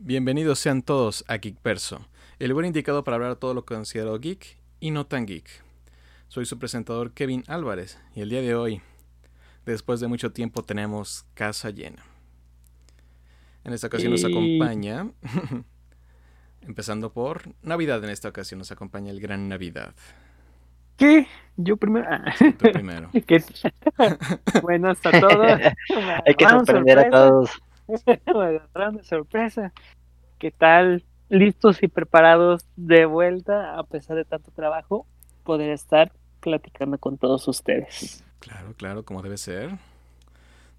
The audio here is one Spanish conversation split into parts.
Bienvenidos sean todos a Geekverso, el lugar indicado para hablar todo lo considerado geek y no tan geek. Soy su presentador Kevin Álvarez y el día de hoy, después de mucho tiempo, tenemos casa llena. En esta ocasión nos acompaña, empezando por Navidad, en esta ocasión nos acompaña el Gran Navidad. ¿Qué? Yo primero. Ah, Tú primero. ¿Qué? bueno, hasta todo. Hay que sorprender a todos. Me agarraron de sorpresa. ¿Qué tal? Listos y preparados de vuelta, a pesar de tanto trabajo, poder estar platicando con todos ustedes. Claro, claro, como debe ser.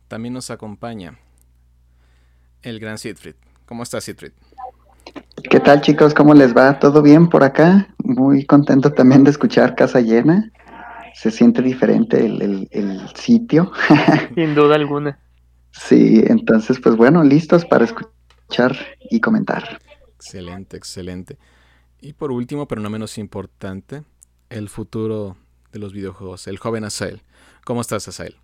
También nos acompaña el Gran Siegfried. ¿Cómo estás, Siegfried? ¿Qué tal chicos? ¿Cómo les va? ¿Todo bien por acá? Muy contento también de escuchar Casa Llena. Se siente diferente el, el- el sitio. Sin duda alguna. Sí, entonces pues bueno, listos para escuchar y comentar. Excelente, excelente. Y por último, pero no menos importante, el futuro de los videojuegos, el joven Asael. ¿Cómo estás, Asael?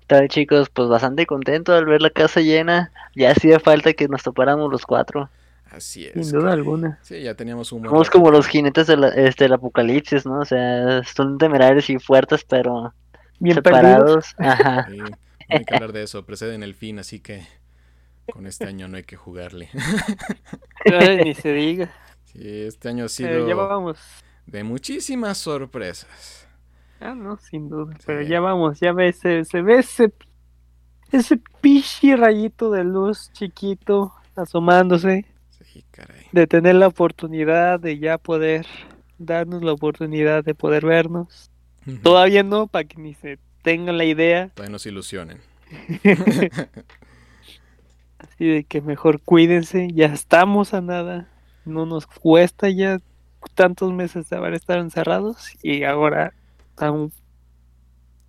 ¿Qué tal chicos? Pues bastante contento al ver la casa llena. Ya hacía falta que nos topáramos los cuatro. Así es. Sin duda alguna. Sí, ya teníamos un buen Somos rato. como los jinetes del este, del apocalipsis, ¿no? O sea, son temerarios y fuertes, pero Bien perdidos. separados. Ajá. Hay que hablar de eso, preceden el fin, así que con este año no hay que jugarle. Ay, ni se diga. Sí, este año ha sido ya vamos. de muchísimas sorpresas. Ah, no, sin duda. Sí. Pero ya vamos, ya ve, se, se ve ese, ese pichi rayito de luz chiquito asomándose, Sí, caray. de tener la oportunidad de ya poder darnos la oportunidad de poder vernos. Todavía no, para que ni se tengan la idea, Todavía nos ilusionen. así de que mejor cuídense, ya estamos a nada, no nos cuesta ya tantos meses de haber estado encerrados y ahora un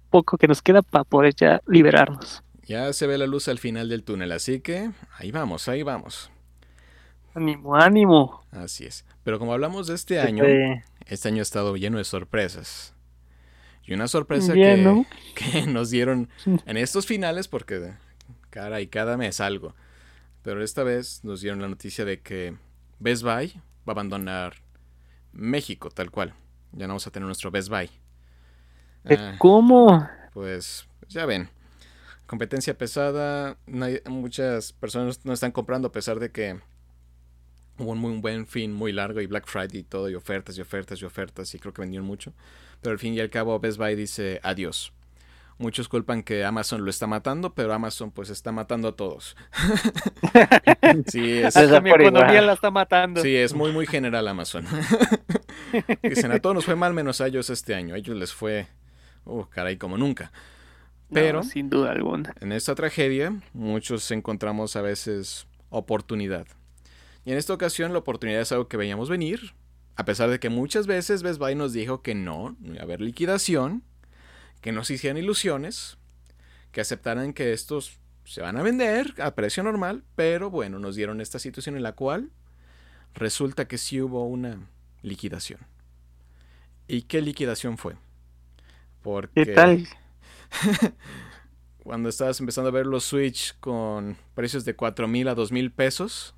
poco que nos queda para poder ya liberarnos. Ya se ve la luz al final del túnel, así que ahí vamos, ahí vamos. Ánimo, ánimo. Así es. Pero como hablamos de este Se año, este año ha estado lleno de sorpresas. Y una sorpresa Bien, que, ¿no? que nos dieron en estos finales, porque cara y cada mes algo. Pero esta vez nos dieron la noticia de que Best Buy va a abandonar México, tal cual. Ya no vamos a tener nuestro Best Buy. Ah, ¿Cómo? pues ya ven. Competencia pesada. nadie- muchas personas no están comprando a pesar de que hubo un muy buen fin muy largo y Black Friday y todo, y ofertas y ofertas y ofertas, y creo que vendieron mucho. Pero al fin y al cabo, Best Buy dice adiós. Muchos culpan que Amazon lo está matando, pero Amazon pues está matando a todos. sí, es, Hasta mi economía la está matando. sí, es muy, muy general Amazon. Dicen, a todos nos fue mal menos a ellos este año. A ellos les fue, uh, caray, como nunca. No, Pero sin duda alguna. en esta tragedia, muchos encontramos a veces oportunidad. Y en esta ocasión la oportunidad es algo que veíamos venir, a pesar de que muchas veces Best Buy nos dijo que no, no iba a haber liquidación, que no se hicieran ilusiones, que aceptaran que estos se van a vender a precio normal, pero bueno, nos dieron esta situación en la cual resulta que sí hubo una liquidación. ¿Y qué liquidación fue? Porque ¿Qué tal? cuando estabas empezando a ver los Switch con precios de 4 mil a 2 mil pesos,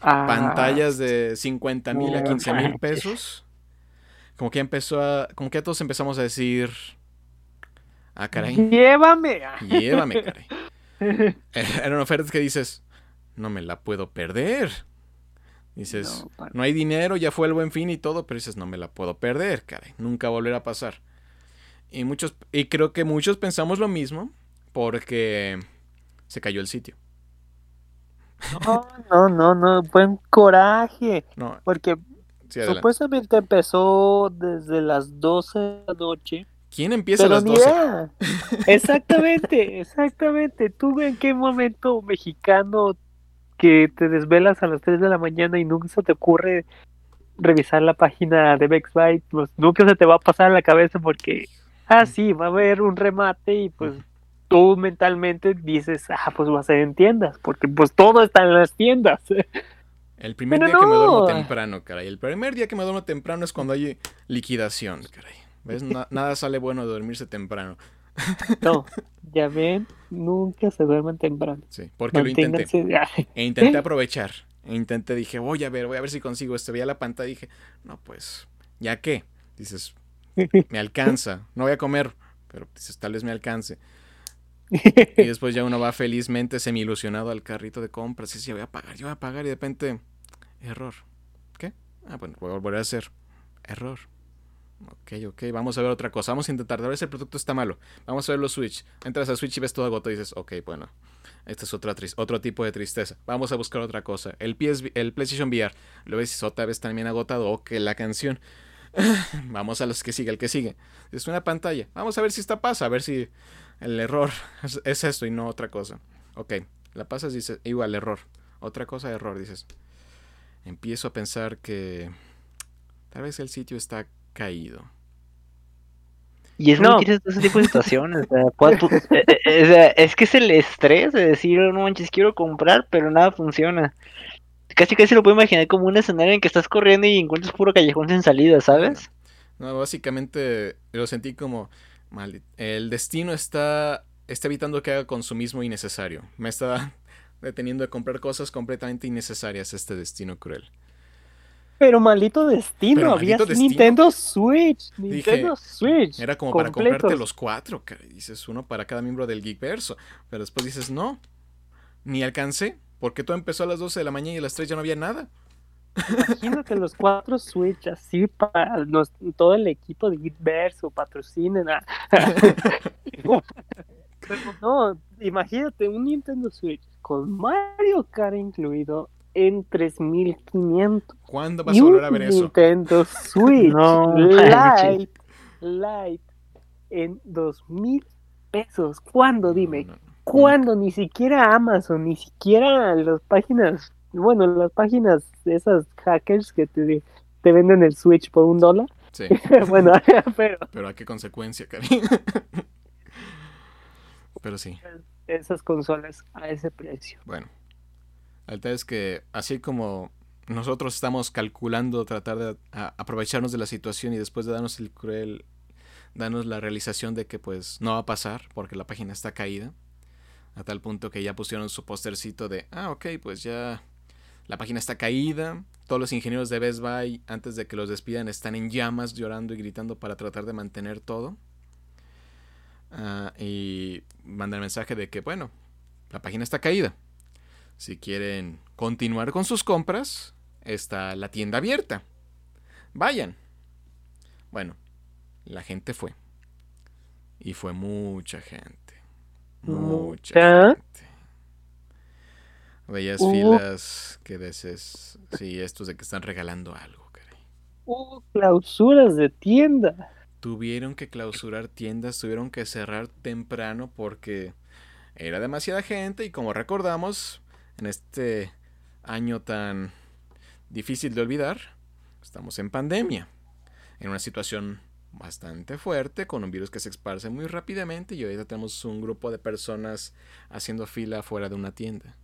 Ah, pantallas de 50 mil a no 15 mil pesos, como que empezó a, como que a todos empezamos a decir, ah, caray, Llévame. llévame, caray. Eh, Eran ofertas que dices, no me la puedo perder. Dices, No, no hay dinero, ya fue el buen fin y todo, pero dices, no me la puedo perder, caray, nunca volverá a pasar. Y muchos, y creo que muchos pensamos lo mismo, porque se cayó el sitio. No, no, no, no, buen coraje. No, Porque sí, supuestamente empezó desde las 12 de la noche. ¿Quién empieza a las ni 12? idea. Exactamente, exactamente. ¿Tú en qué momento mexicano que te desvelas a las 3 de la mañana y nunca se te ocurre revisar la página de Buy? Pues nunca se te va a pasar a la cabeza porque, ah, sí, va a haber un remate y pues tú mentalmente dices, ah, pues va a ser en tiendas, porque pues todo está en las tiendas. El primer Pero día que me duermo no. temprano, caray. El primer día que me duermo temprano es cuando hay liquidación, caray. ¿Ves? Na- nada sale bueno de dormirse temprano. No, ya ven, nunca se duerman temprano. Sí, porque lo intenté. E intenté aprovechar. E intenté, dije, voy a ver, voy a ver si consigo esto. Veía la pantalla y dije, no, pues, ¿ya qué? Dices, me alcanza. No voy a comer, pero dices, tal vez me alcance. Y después ya uno va felizmente semi ilusionado al carrito de compras y dice, voy a pagar, yo voy a pagar y de repente, error. ¿Qué? Ah, bueno, voy a volver a hacer. Error. Ok, ok, vamos a ver otra cosa. Vamos a intentar. Tal vez el producto está malo. Vamos a ver los Switch. Entras a Switch y ves todo agotado y dices, ok, bueno, este es otro tipo de tristeza. Vamos a buscar otra cosa. El, PS el PlayStation VR. Lo ves otra vez también agotado. Ok, la canción. Vamos a los que sigue, el que sigue. Es una pantalla. Vamos a ver si esta pasa. A ver si el error es, esto y no otra cosa. Ok, la pasas y dices, igual, error. Otra cosa, error, dices. Empiezo a pensar que tal vez el sitio está caído. Y es no. ese tipo de situaciones. Eh, eh, eh, es que es el estrés de decir, no manches, quiero comprar, pero nada funciona. Casi casi lo puedo imaginar como un escenario en que estás corriendo y encuentras puro callejón sin salida, ¿sabes? No, básicamente lo sentí como mal. El destino está, está evitando que haga consumismo innecesario. Me está deteniendo de comprar cosas completamente innecesarias este destino cruel. Pero maldito destino, había Nintendo Switch, Nintendo Switch. Era como para comprarte los cuatro, dices uno para cada miembro del Geekverso. Pero después dices, no, ni alcancé, porque todo empezó a las 12 de la mañana y a las 3 ya no había nada. Imagínate los cuatro Switch así para todo el equipo de Geekverso, patrocinen a... no, imagínate un Nintendo Switch con Mario Kart incluido en 3500. ¿Cuándo vas a volver a ver eso? Nintendo Switch no, Lite, Lite en 2000 pesos. ¿Cuándo? Dime. ¿Cuándo? Ni siquiera Amazon, ni siquiera las páginas, bueno, las páginas de esas hackers que te, te venden el Switch por un dólar. Sí. bueno, pero. Pero a qué consecuencia, Cari. pero sí. Esas consolas a ese precio. Bueno, el tema es que así como nosotros estamos calculando tratar de aprovecharnos de la situación y después de darnos el cruel, darnos la realización de que pues no va a pasar porque la página está caída, a tal punto que ya pusieron su postercito de, ah, ok, pues ya la página está caída, todos los ingenieros de Best Buy antes de que los despidan están en llamas llorando y gritando para tratar de mantener todo. Ah, y mandan el mensaje de que, bueno, la página está caída si quieren continuar con sus compras, está la tienda abierta. Vayan. Bueno, la gente fue. Y fue mucha gente. Mucha gente. Bellas filas que veces. Sí, estos de que están regalando algo, caray. Clausuras de tienda. Tuvieron que clausurar tiendas, tuvieron que cerrar temprano porque era demasiada gente y como recordamos, en este año tan difícil de olvidar, estamos en pandemia, en una situación bastante fuerte, con un virus que se esparce muy rápidamente y ahorita tenemos un grupo de personas haciendo fila fuera de una tienda.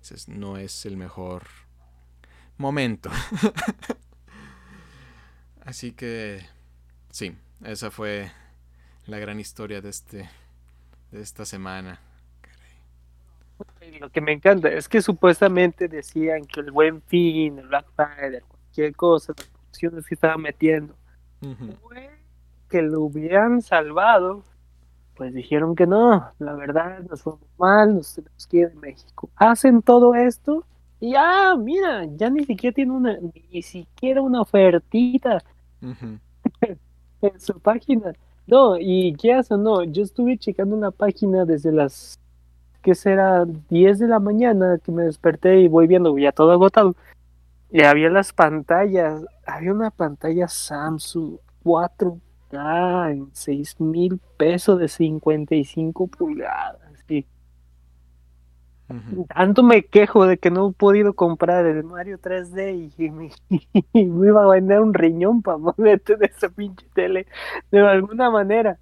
Ese no es el mejor momento. Así que sí, esa fue la gran historia de este de esta semana. Lo que me encanta es que supuestamente decían que el buen fin, el Black Friday, cualquier cosa, las opciones que estaban metiendo, que lo hubieran salvado, pues dijeron que no, la verdad, nos fue mal, nos tenemos que ir de México. Hacen todo esto y ya, mira, ya ni siquiera tiene una, ni siquiera una ofertita en su página. No, y qué hace, no, yo estuve checando una página desde las que será 10 de la mañana que me desperté y voy viendo ya todo agotado. Y había las pantallas, había una pantalla Samsung 4K en 6 mil pesos de 55 pulgadas. Y Tanto me quejo de que no he podido comprar el Mario 3D y me, iba a vender un riñón para moverte de esa pinche tele de alguna manera.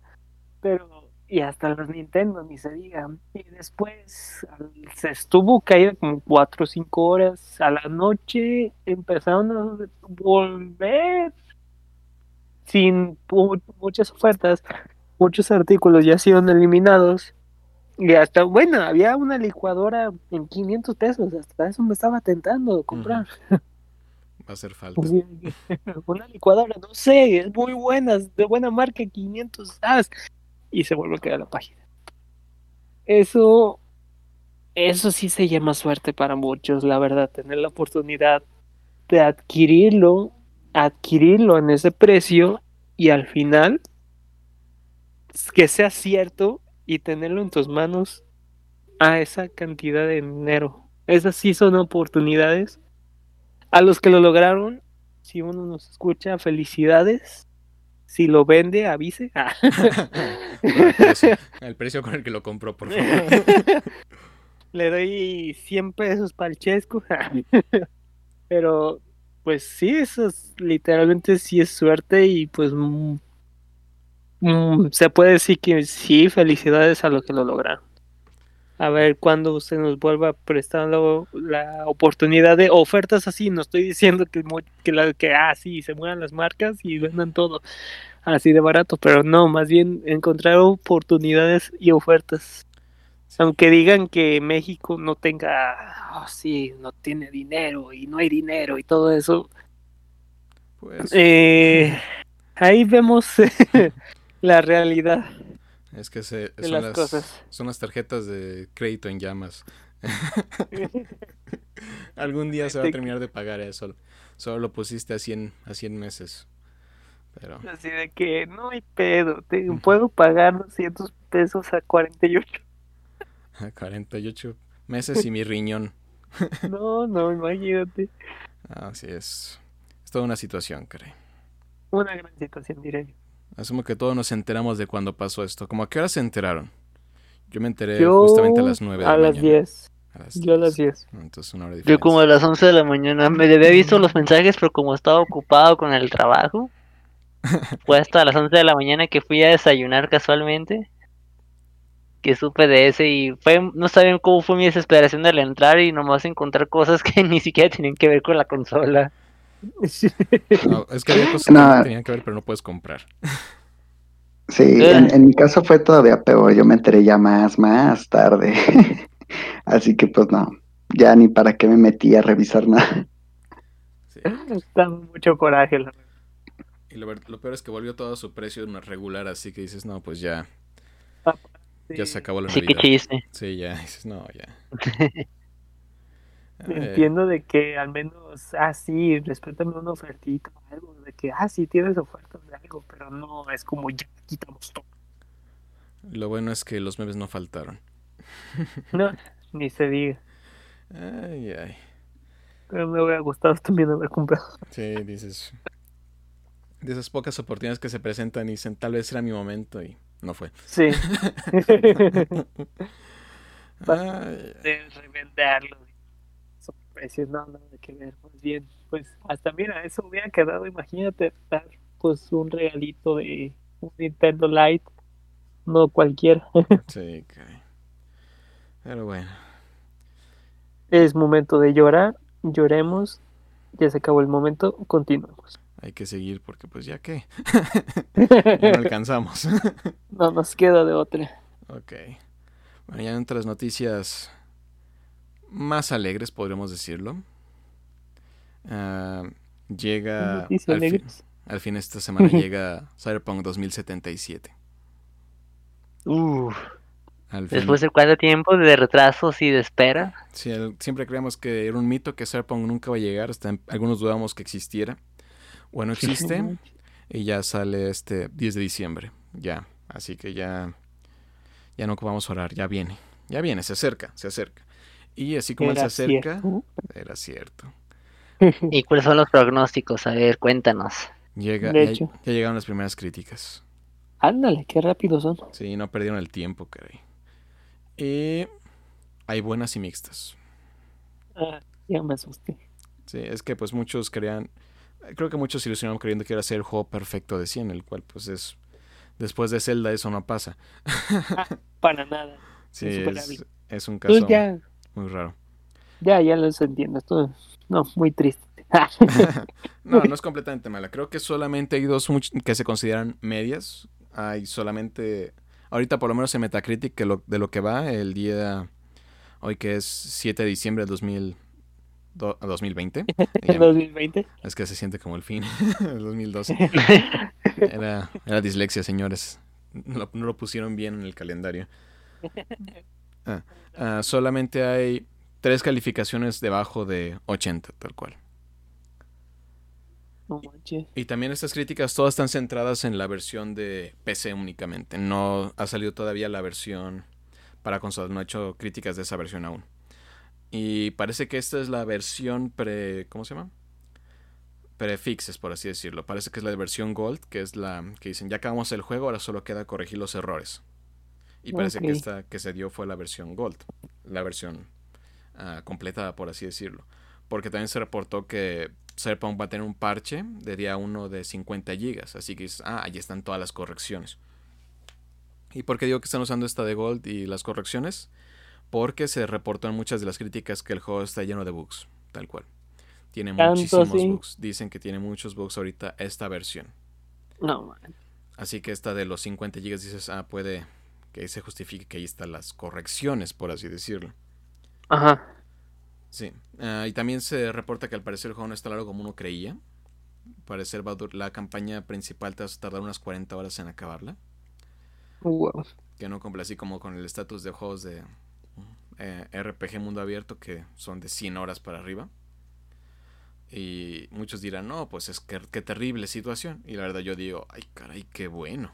Pero y hasta los Nintendo, ni se diga. Y después se estuvo caída como 4 o 5 horas. A la noche empezaron a volver sin muchas ofertas. Muchos artículos ya han sido eliminados. Y hasta, bueno, había una licuadora en 500 pesos, hasta eso me estaba tentando comprar. Va a hacer falta. Pues una licuadora, no sé, es muy buena, de buena marca, 500 as. Y se vuelve a quedar la página. Eso, eso sí se llama suerte para muchos, la verdad, tener la oportunidad de adquirirlo, adquirirlo en ese precio y al final que sea cierto y tenerlo en tus manos a esa cantidad de dinero. Esas sí son oportunidades. A los que lo lograron, si uno nos escucha, felicidades. Si lo vende, avise. Ah. el, precio, el, precio, con el que lo compró, por favor. Le doy 100 pesos para el chesco. Pero, pues sí, eso es, literalmente sí es suerte y pues Mm, se puede decir que sí, felicidades a los que lo lograron. A ver cuando usted nos vuelva prestando la oportunidad de ofertas así. No estoy diciendo que, que, la, que ah, se muevan las marcas y vendan todo así de barato, pero no, más bien encontrar oportunidades y ofertas. Aunque digan que México no tenga, oh, sí, no tiene dinero y no hay dinero y todo eso. Pues. Eh, ahí vemos la realidad. Es que se, son, las, cosas. son las tarjetas de crédito en llamas. Algún día se va a terminar de pagar eso. Solo lo pusiste a 100, a 100 meses. Pero... Así de que no hay pedo. Te, puedo pagar 200 pesos a 48. A 48 meses y mi riñón. no, no, imagínate. Así es. Es toda una situación, creo. Una gran situación, diré yo. Asumo que todos nos enteramos de cuando pasó esto. ¿Cómo a qué hora se enteraron? Yo me enteré justamente a las 9 de a las 10. Yo a las 10. Entonces una hora Yo como a las 11 de la mañana. Me había visto los mensajes, pero como estaba ocupado con el trabajo, fue hasta las 11 de la mañana que fui a desayunar casualmente. Que supe de ese y fue, no saben cómo fue mi desesperación al entrar y nomás encontrar cosas que ni siquiera tenían que ver con la consola. No, es que había cosas que tenían que ver, pero no puedes comprar. Sí, en, en, mi caso fue todavía peor. Yo me enteré ya más, más tarde. Así que pues no, ya ni para qué me metí a revisar nada. Sí. Está mucho coraje. La... Y lo, lo, peor es que volvió todo a su precio regular, así que dices, no, pues ya. Sí. Ya se acabó la sí, Navidad. chiste. Sí, ya, dices, no, ya. Entiendo de que al menos, ah, sí, respétame una ofertita o algo, de que, ah, sí, tienes ofertas de algo, pero no es como ya quitamos todo. Lo bueno es que los memes no faltaron. No, ni se diga. Ay, ay. Pero me hubiera gustado también haber comprado. Sí, dices. De esas pocas oportunidades que se presentan y dicen, tal vez era mi momento y no fue. Sí. Ay. de revenderlo precios, no, nada que ver, más bien, pues hasta mira, eso hubiera quedado, imagínate dar pues un regalito de un Nintendo Lite, no cualquiera. sí, pero bueno. Es momento de llorar, lloremos, ya se acabó el momento, continuamos. Hay que seguir porque pues ya que ya no alcanzamos. no nos queda de otra. Ok. Bueno, ya en otras noticias más alegres, podríamos decirlo. Uh, llega al fin, al fin, esta semana llega Cyberpunk 2077. Uh, al fin. Después de cuánto tiempo de retrasos y de espera. Sí, siempre creíamos que era un mito que Cyberpunk nunca va a llegar, hasta algunos dudamos que existiera. Bueno, existe y ya sale este 10 de diciembre, ya, así que ya ya no vamos a orar, ya viene. Ya viene, se acerca, se acerca. Y así como él se acerca, era cierto. ¿Y cuáles son los pronósticos? A ver, cuéntanos. Llega, ya, ya, llegaron las primeras críticas. Ándale, qué rápido son. Sí, no perdieron el tiempo, caray. Y hay buenas y mixtas. Ah, ya me asusté. Sí, es que pues muchos creían, creo que muchos se ilusionaron creyendo que iba a ser el juego perfecto de 100, el cual pues es, después de Zelda eso no pasa. Ah, para nada. Sí, es, es, un caso muy raro. Ya, ya los entiendo. Esto, no, muy triste. no, no es completamente mala. Creo que solamente hay dos que se consideran medias. Hay solamente Ahorita por lo menos en Metacritic que lo, de lo que va el día hoy que es 7 de diciembre de 2000, 2020. 2020. Es que se siente como el fin del 2012. Era, era dislexia, señores. No, lo pusieron bien en el calendario. Ah, ah, solamente hay tres calificaciones debajo de 80, tal cual. Y también estas críticas todas están centradas en la versión de PC únicamente. No ha salido todavía la versión para consolas. No he hecho críticas de esa versión aún. Y parece que esta es la versión pre... ¿Cómo se llama? Prefixes, por así decirlo. Parece que es la versión Gold, que es la que dicen, ya acabamos el juego, ahora solo queda corregir los errores. Y parece que esta que se dio fue la versión Gold. La versión uh, completada, por así decirlo. Porque también se reportó que Cyberpunk va a tener un parche de día 1 de 50 gigas. Así que, ah, ahí están todas las correcciones. ¿Y por qué digo que están usando esta de Gold y las correcciones? Porque se reportó en muchas de las críticas que el juego está lleno de bugs, tal cual. Tiene muchísimos bugs. Dicen que tiene muchos bugs ahorita esta versión. No, man. Así que esta de los 50 gigas dices, ah, puede que se justifique que ahí están las correcciones, por así decirlo. Ajá. Sí, ah, y también se reporta que al parecer el juego no es tan largo como uno creía. Al parecer la campaña principal te va a tardar unas 40 horas en acabarla. Wow. Que no cumple así como con el estatus de juegos de eh, RPG mundo abierto que son de 100 horas para arriba. Y muchos dirán, no, pues es que qué terrible situación. Y la verdad yo digo, ay caray, qué bueno.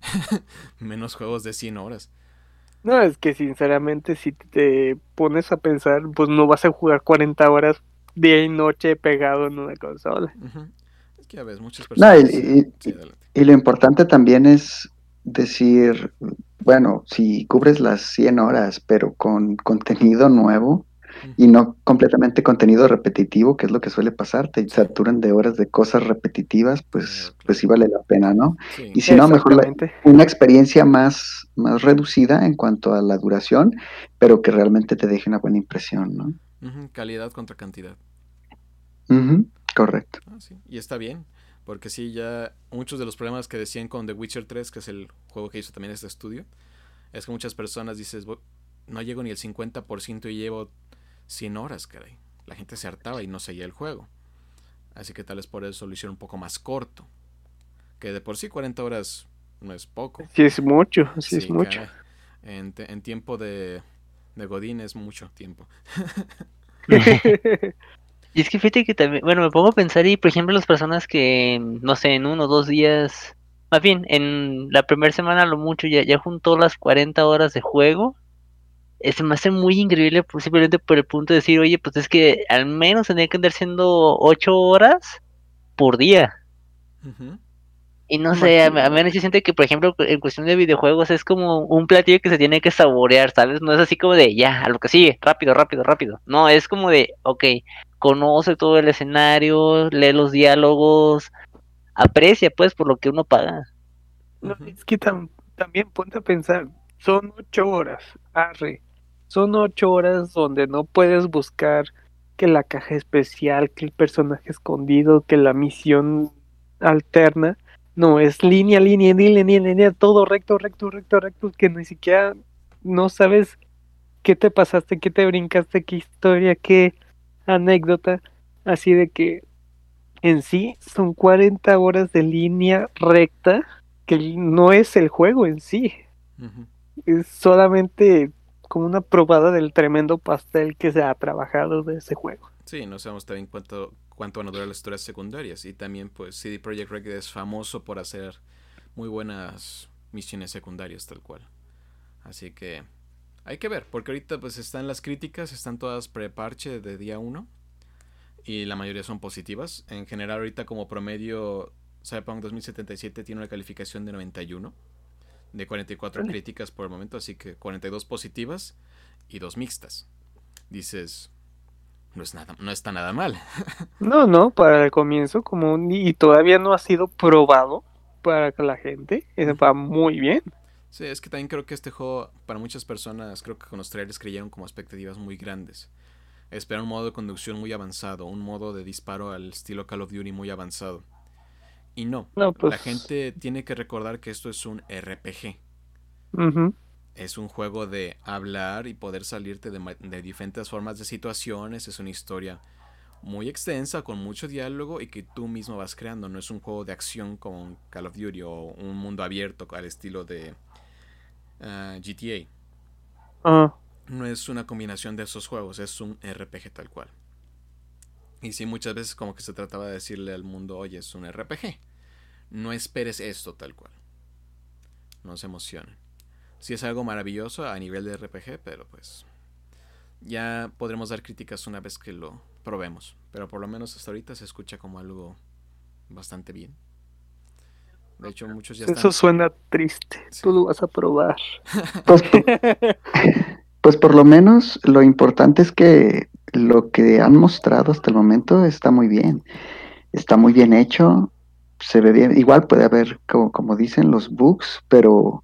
Menos juegos de 100 horas. No, es que sinceramente si te pones a pensar, pues no vas a jugar 40 horas día y noche pegado en una consola. Es que a veces muchas personas... y, lo importante también es decir, bueno, si cubres las 100 horas, pero con contenido nuevo, y no completamente contenido repetitivo, que es lo que suele pasar, te saturan de horas de cosas repetitivas, pues, pues sí vale la pena, ¿no? Y si no, mejor una experiencia más, más reducida en cuanto a la duración, pero que realmente te deje una buena impresión, ¿no? Calidad contra cantidad. Correcto. Ah, y está bien, porque sí, ya muchos de los problemas que decían con The Witcher 3, que es el juego que hizo también este estudio, es que muchas personas dices, no llego ni el 50% y llevo 100 horas, caray. La gente se hartaba y no seguía el juego. Así que tal vez por eso lo hicieron un poco más corto. Que de por sí 40 horas no es poco. Sí es mucho, sí, es mucho. En, tiempo de, de Godín es mucho tiempo. y es que fíjate que también, bueno, me pongo a pensar y por ejemplo las personas que, no sé, en uno o dos días, más bien, en la primera semana lo mucho ya, ya juntó las 40 horas de juego se me hace muy increíble posiblemente por el punto de decir, oye, pues es que al menos tendría que andar siendo ocho horas por día. Y no sé, a, menos yo siento que, por ejemplo, en cuestión de videojuegos es como un platillo que se tiene que saborear, ¿sabes? No es así como de, ya, a lo que sigue, rápido, rápido, rápido. No, es como de, ok, conoce todo el escenario, lee los diálogos, aprecia, pues, por lo que uno paga. No, es que también ponte a pensar, son ocho horas, arre son ocho horas donde no puedes buscar que la caja especial, que el personaje escondido, que la misión alterna. No, es línea, línea, línea, línea, línea, todo recto, recto, recto, recto, que ni siquiera no sabes qué te pasaste, qué te brincaste, qué historia, qué anécdota. Así de que en sí son 40 horas de línea recta, que no es el juego en sí. Es solamente como una probada del tremendo pastel que se ha trabajado de ese juego. Sí, no sabemos también cuánto, cuánto van a durar las historias secundarias. Y también, pues, CD Projekt Red es famoso por hacer muy buenas misiones secundarias, tal cual. Así que hay que ver, porque ahorita pues están las críticas, están todas pre-parche de día 1 y la mayoría son positivas. En general ahorita como promedio Cyberpunk 2077 tiene una calificación de 91 de 44 críticas por el momento, así que 42 positivas y dos mixtas. Dices, no es nada, no está nada mal. no, no, para el comienzo, como y todavía no ha sido probado para que la gente, eh, va muy bien. Sí, es que también creo que este juego, para muchas personas, creo que con los trailers creyeron como expectativas muy grandes. Esperan un modo de conducción muy avanzado, un modo de disparo al estilo Call of Duty muy avanzado. Y no, la pues gente tiene que recordar que esto es un RPG. Es un juego de hablar y poder salirte de, de diferentes formas de situaciones. Es una historia muy extensa, con mucho diálogo y que tú mismo vas creando. No es un juego de acción como Call of Duty o un mundo abierto al estilo de ah, GTA. No es una combinación de esos juegos, es un RPG tal cual. Y sí, muchas veces como que se trataba de decirle al mundo, oye, es un RPG. No esperes esto tal cual. No se emocionen. Sí es algo maravilloso a nivel de RPG, pero pues ya podremos dar críticas una vez que lo probemos. Pero por lo menos hasta ahorita se escucha como algo bastante bien. De hecho, muchos ya eso están... suena triste. Sí. Tú lo vas a probar. Pues, por- pues por lo menos lo importante es que lo que han mostrado hasta el momento está muy bien. Está muy bien hecho. Se ve bien. Igual puede haber, como, como dicen, los bugs, pero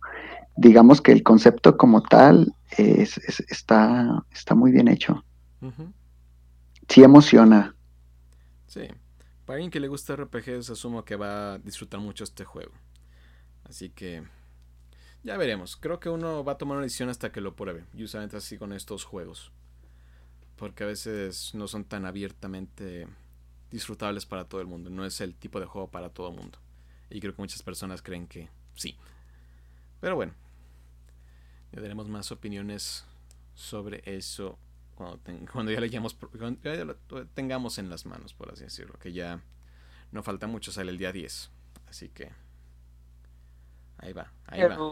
digamos que el concepto como tal es- es- está, está muy bien hecho. Sí emociona. Sí. Para alguien que le gusta RPGs, asumo que va a disfrutar mucho este juego. Así que ya veremos. Creo que uno va a tomar una decisión hasta que lo pruebe. Y usualmente así con estos juegos. Porque a veces no son tan abiertamente disfrutables para todo el mundo. No es el tipo de juego para todo el mundo. Y creo que muchas personas creen que sí. Pero bueno. Ya daremos más opiniones sobre eso cuando, ten- cuando ya lo hayamos cuando ya lo tengamos en las manos, por así decirlo, que ya no falta mucho, sale el día 10. Así que ahí va, ahí va.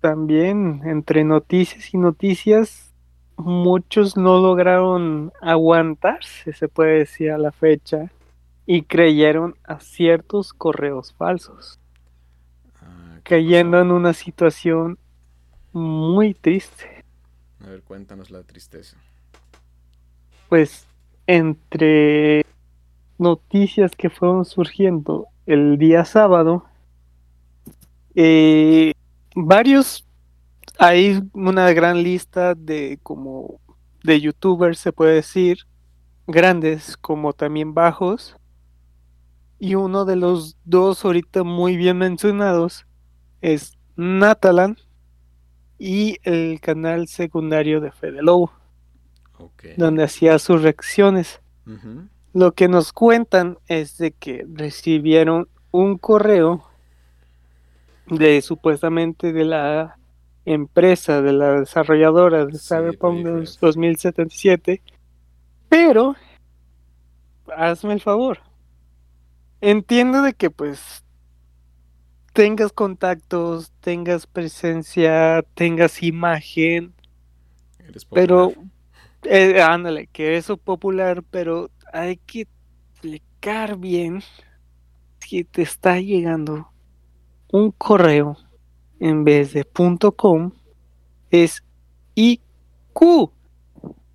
También entre noticias y noticias, muchos no lograron aguantarse, se puede decir a la fecha, y creyeron a ciertos correos falsos, Ah, ¿qué cayendo pasó? en una situación muy triste. A ver, cuéntanos la tristeza. Pues entre noticias que fueron surgiendo el día sábado, eh, varios, hay una gran lista de como de youtubers, se puede decir, grandes como también bajos, y uno de los dos ahorita muy bien mencionados es Natalan y el canal secundario de Fede Lobo donde hacía sus reacciones. Lo que nos cuentan es de que recibieron un correo de supuestamente de la empresa, de la desarrolladora de Sí, Cyberpunk Playcraft. 2077, pero hazme el favor. Entiendo de que pues tengas contactos, tengas presencia, tengas imagen, Eres pero, eh, ándale, que eso popular, pero hay que explicar bien que te está llegando un correo en vez de .com, es IQ,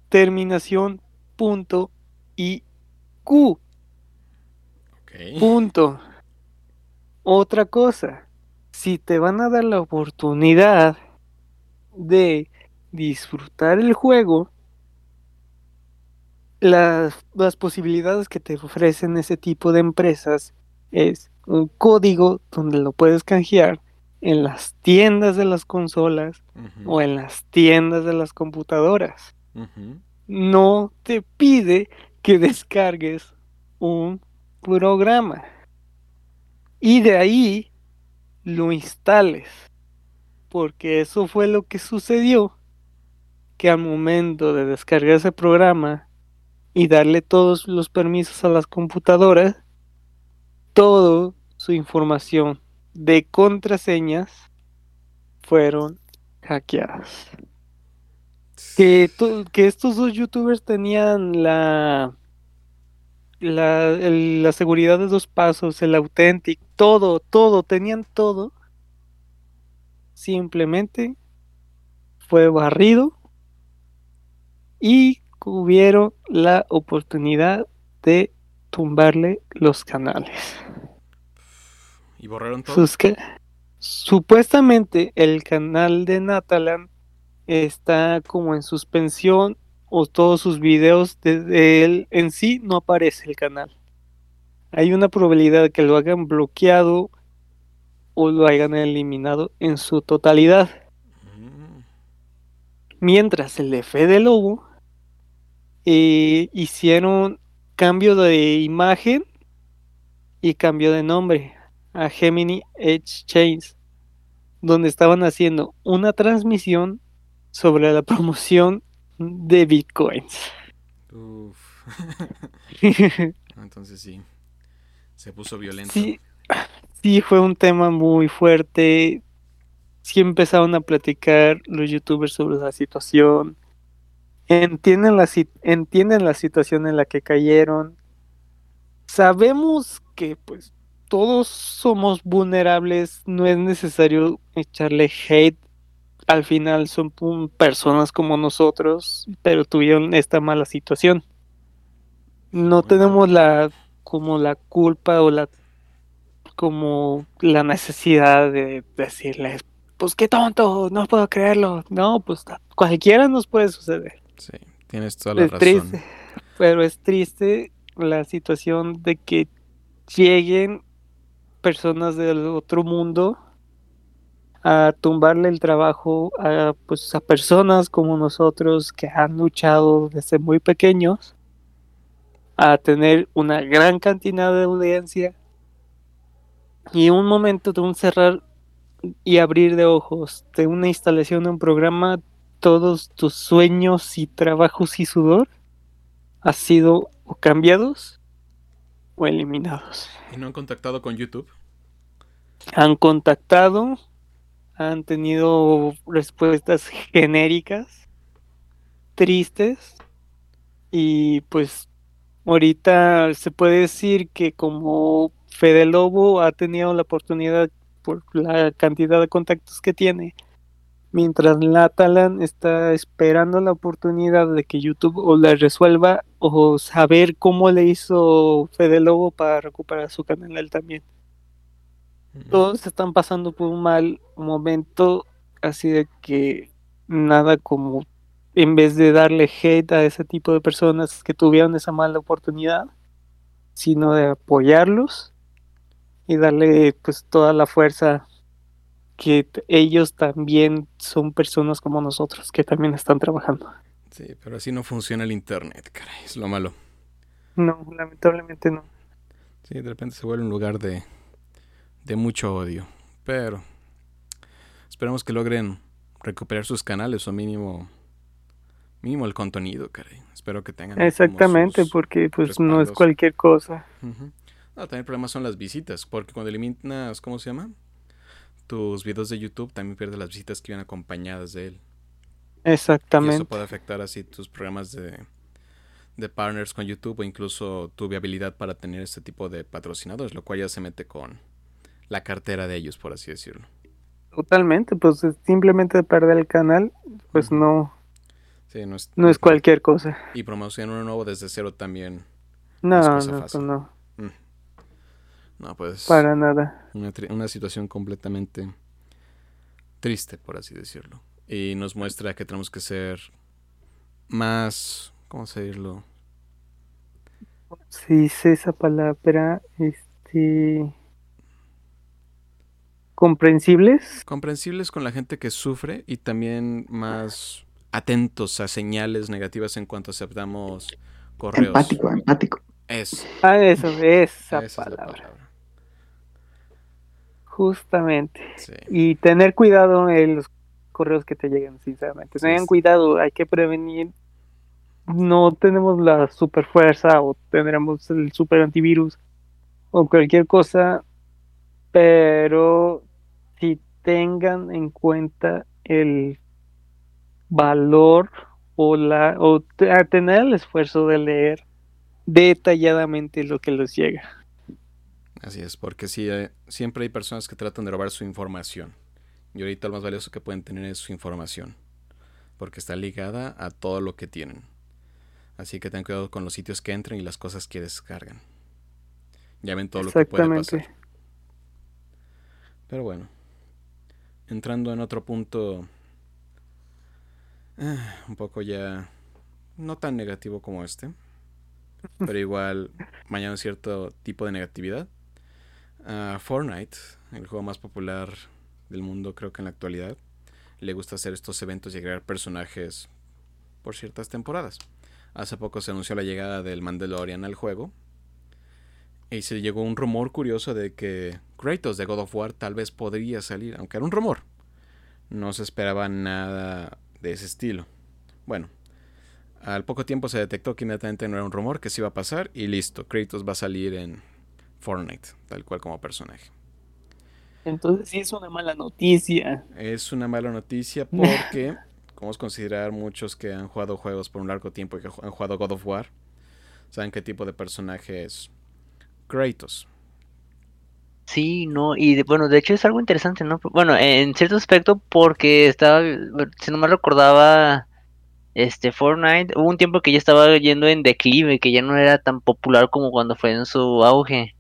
terminación punto IQ, punto. Otra cosa, si te van a dar la oportunidad de disfrutar el juego, las, las posibilidades que te ofrecen ese tipo de empresas es un código donde lo puedes canjear en las tiendas de las consolas o en las tiendas de las computadoras. No te pide que descargues un programa y de ahí lo instales. Porque eso fue lo que sucedió, que al momento de descargar ese programa y darle todos los permisos a las computadoras, toda su información de contraseñas fueron hackeadas. Que, que estos dos youtubers tenían la, la, el- la seguridad de dos pasos, el authentic, todo, todo, tenían todo. Simplemente fue barrido y tuvieron la oportunidad de tumbarle los canales. Y borraron todo. Sus Supuestamente el canal de Natalan está como en suspensión o todos sus videos de, él en sí no aparece el canal. Hay una probabilidad de que lo hagan bloqueado o lo hayan eliminado en su totalidad. Mientras el de Fede Lobo eh, hicieron cambio de imagen y cambio de nombre a Gemini Edge Chains, donde estaban haciendo una transmisión sobre la promoción de bitcoins. Uf. Entonces sí, se puso violento. Sí, sí, fue un tema muy fuerte. Sí empezaron a platicar los youtubers sobre la situación. Entienden la, entienden la situación en la que cayeron. Sabemos que pues todos somos vulnerables, no es necesario echarle hate. Al final son personas como nosotros, pero tuvieron esta mala situación. No tenemos la como la culpa o la como la necesidad de decirles, pues qué tonto, no puedo creerlo. No, pues cualquiera nos puede suceder. Sí, tienes toda la es Triste, pero es triste la situación de que lleguen personas del otro mundo a tumbarle el trabajo a pues a personas como nosotros que han luchado desde muy pequeños a tener una gran cantidad de audiencia y un momento de un cerrar y abrir de ojos de una instalación de un programa todos tus sueños y trabajos y sudor han sido o cambiados o eliminados. ¿Y no han contactado con YouTube? Han contactado, han tenido respuestas genéricas, tristes, y pues ahorita se puede decir que como Fede Lobo ha tenido la oportunidad por la cantidad de contactos que tiene, mientras Natalan está esperando la oportunidad de que YouTube o la resuelva o saber cómo le hizo Fede Lobo para recuperar su canal también. Todos están pasando por un mal momento, así de que nada como en vez de darle hate a ese tipo de personas que tuvieron esa mala oportunidad, sino de apoyarlos y darle pues toda la fuerza que ellos también son personas como nosotros, que también están trabajando. Sí, pero así no funciona el Internet, caray, es lo malo. No, lamentablemente no. Sí, de repente se vuelve un lugar de, de mucho odio, pero esperamos que logren recuperar sus canales o mínimo mínimo el contenido, caray. Espero que tengan. Exactamente, porque pues no es cualquier cosa. no, también el problema son las visitas, porque cuando eliminas, ¿cómo se llama? tus videos de YouTube también pierdes las visitas que iban acompañadas de él. Exactamente. Y eso puede afectar así tus programas de, de partners con YouTube o incluso tu viabilidad para tener este tipo de patrocinadores, lo cual ya se mete con la cartera de ellos, por así decirlo. Totalmente, pues simplemente perder el canal, pues no, sí, no, es, no es cualquier cosa. Y promocionar uno nuevo desde cero también. No, no, no, pues no. No, pues. Para nada. Una, situación completamente triste, por así decirlo. Y nos muestra que tenemos que ser más. ¿Cómo decirlo? Si dice esa palabra, este. Comprensibles. Comprensibles con la gente que sufre y también más atentos a señales negativas en cuanto aceptamos correos. Empático, empático. Es. Ah, eso, esa, palabra. Justamente. Y tener cuidado en los correos que te lleguen, sinceramente. Tengan cuidado, hay que prevenir. No tenemos la super fuerza o tendremos el super antivirus o cualquier cosa, pero tengan en cuenta el valor o la o tener el esfuerzo de leer detalladamente lo que les llega. Así es, porque sí, eh, siempre hay personas que tratan de robar su información. Y ahorita lo más valioso que pueden tener es su información. Porque está ligada a todo lo que tienen. Así que ten cuidado con los sitios que entran y las cosas que descargan. Ya ven todo lo que puede pasar. Pero bueno. Entrando en otro punto. Ah, un poco ya. No tan negativo como este. Pero igual. mañana cierto tipo de negatividad Fortnite, el juego más popular del mundo creo que en la actualidad, le gusta hacer estos eventos y agregar personajes por ciertas temporadas. Hace poco se anunció la llegada del Mandalorian al juego. Y se llegó un rumor curioso de que Kratos de God of War tal vez podría salir, aunque era un rumor. No se esperaba nada de ese estilo. Bueno, al poco tiempo se detectó que inmediatamente no era un rumor, que se iba a pasar y listo, Kratos va a salir en Fortnite, tal cual como personaje. Entonces sí es una mala noticia. Es una mala noticia porque, como es considerar muchos que han jugado juegos por un largo tiempo y que han jugado God of War, saben qué tipo de personaje es Kratos. Sí, no, y bueno, de hecho es algo interesante, ¿no? Bueno, en cierto aspecto porque estaba, si no me recordaba, este Fortnite, hubo un tiempo que ya estaba yendo en declive, que ya no era tan popular como cuando fue en su auge.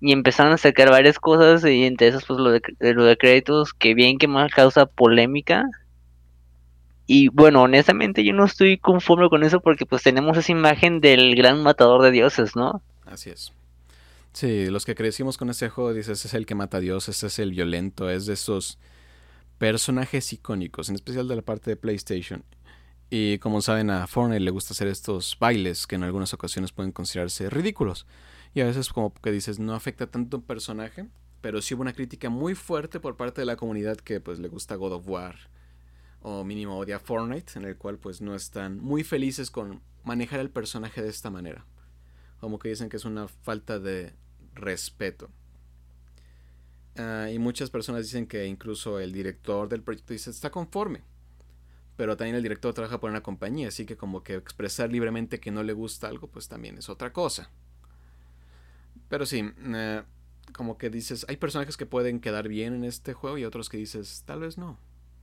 Y empezaron a sacar varias cosas y entre esas pues lo de, lo de créditos, que bien que más causa polémica. Y bueno, honestamente yo no estoy conforme con eso porque pues tenemos esa imagen del gran matador de dioses, ¿no? Así es. Sí, los que crecimos con ese juego, dices, es el que mata a Dios, ese es el violento, es de esos personajes icónicos, en especial de la parte de PlayStation. Y como saben, a Fortnite le gusta hacer estos bailes que en algunas ocasiones pueden considerarse ridículos. Y a veces como que dices, no afecta tanto un personaje, pero sí hubo una crítica muy fuerte por parte de la comunidad que pues le gusta God of War o mínimo odia Fortnite, en el cual pues no están muy felices con manejar el personaje de esta manera. Como que dicen que es una falta de respeto. Ah, y muchas personas dicen que incluso el director del proyecto dice está conforme. Pero también el director trabaja por una compañía, así que como que expresar libremente que no le gusta algo, pues también es otra cosa. Pero sí, eh, como que dices, hay personajes que pueden quedar bien en este juego y otros que dices, tal vez no.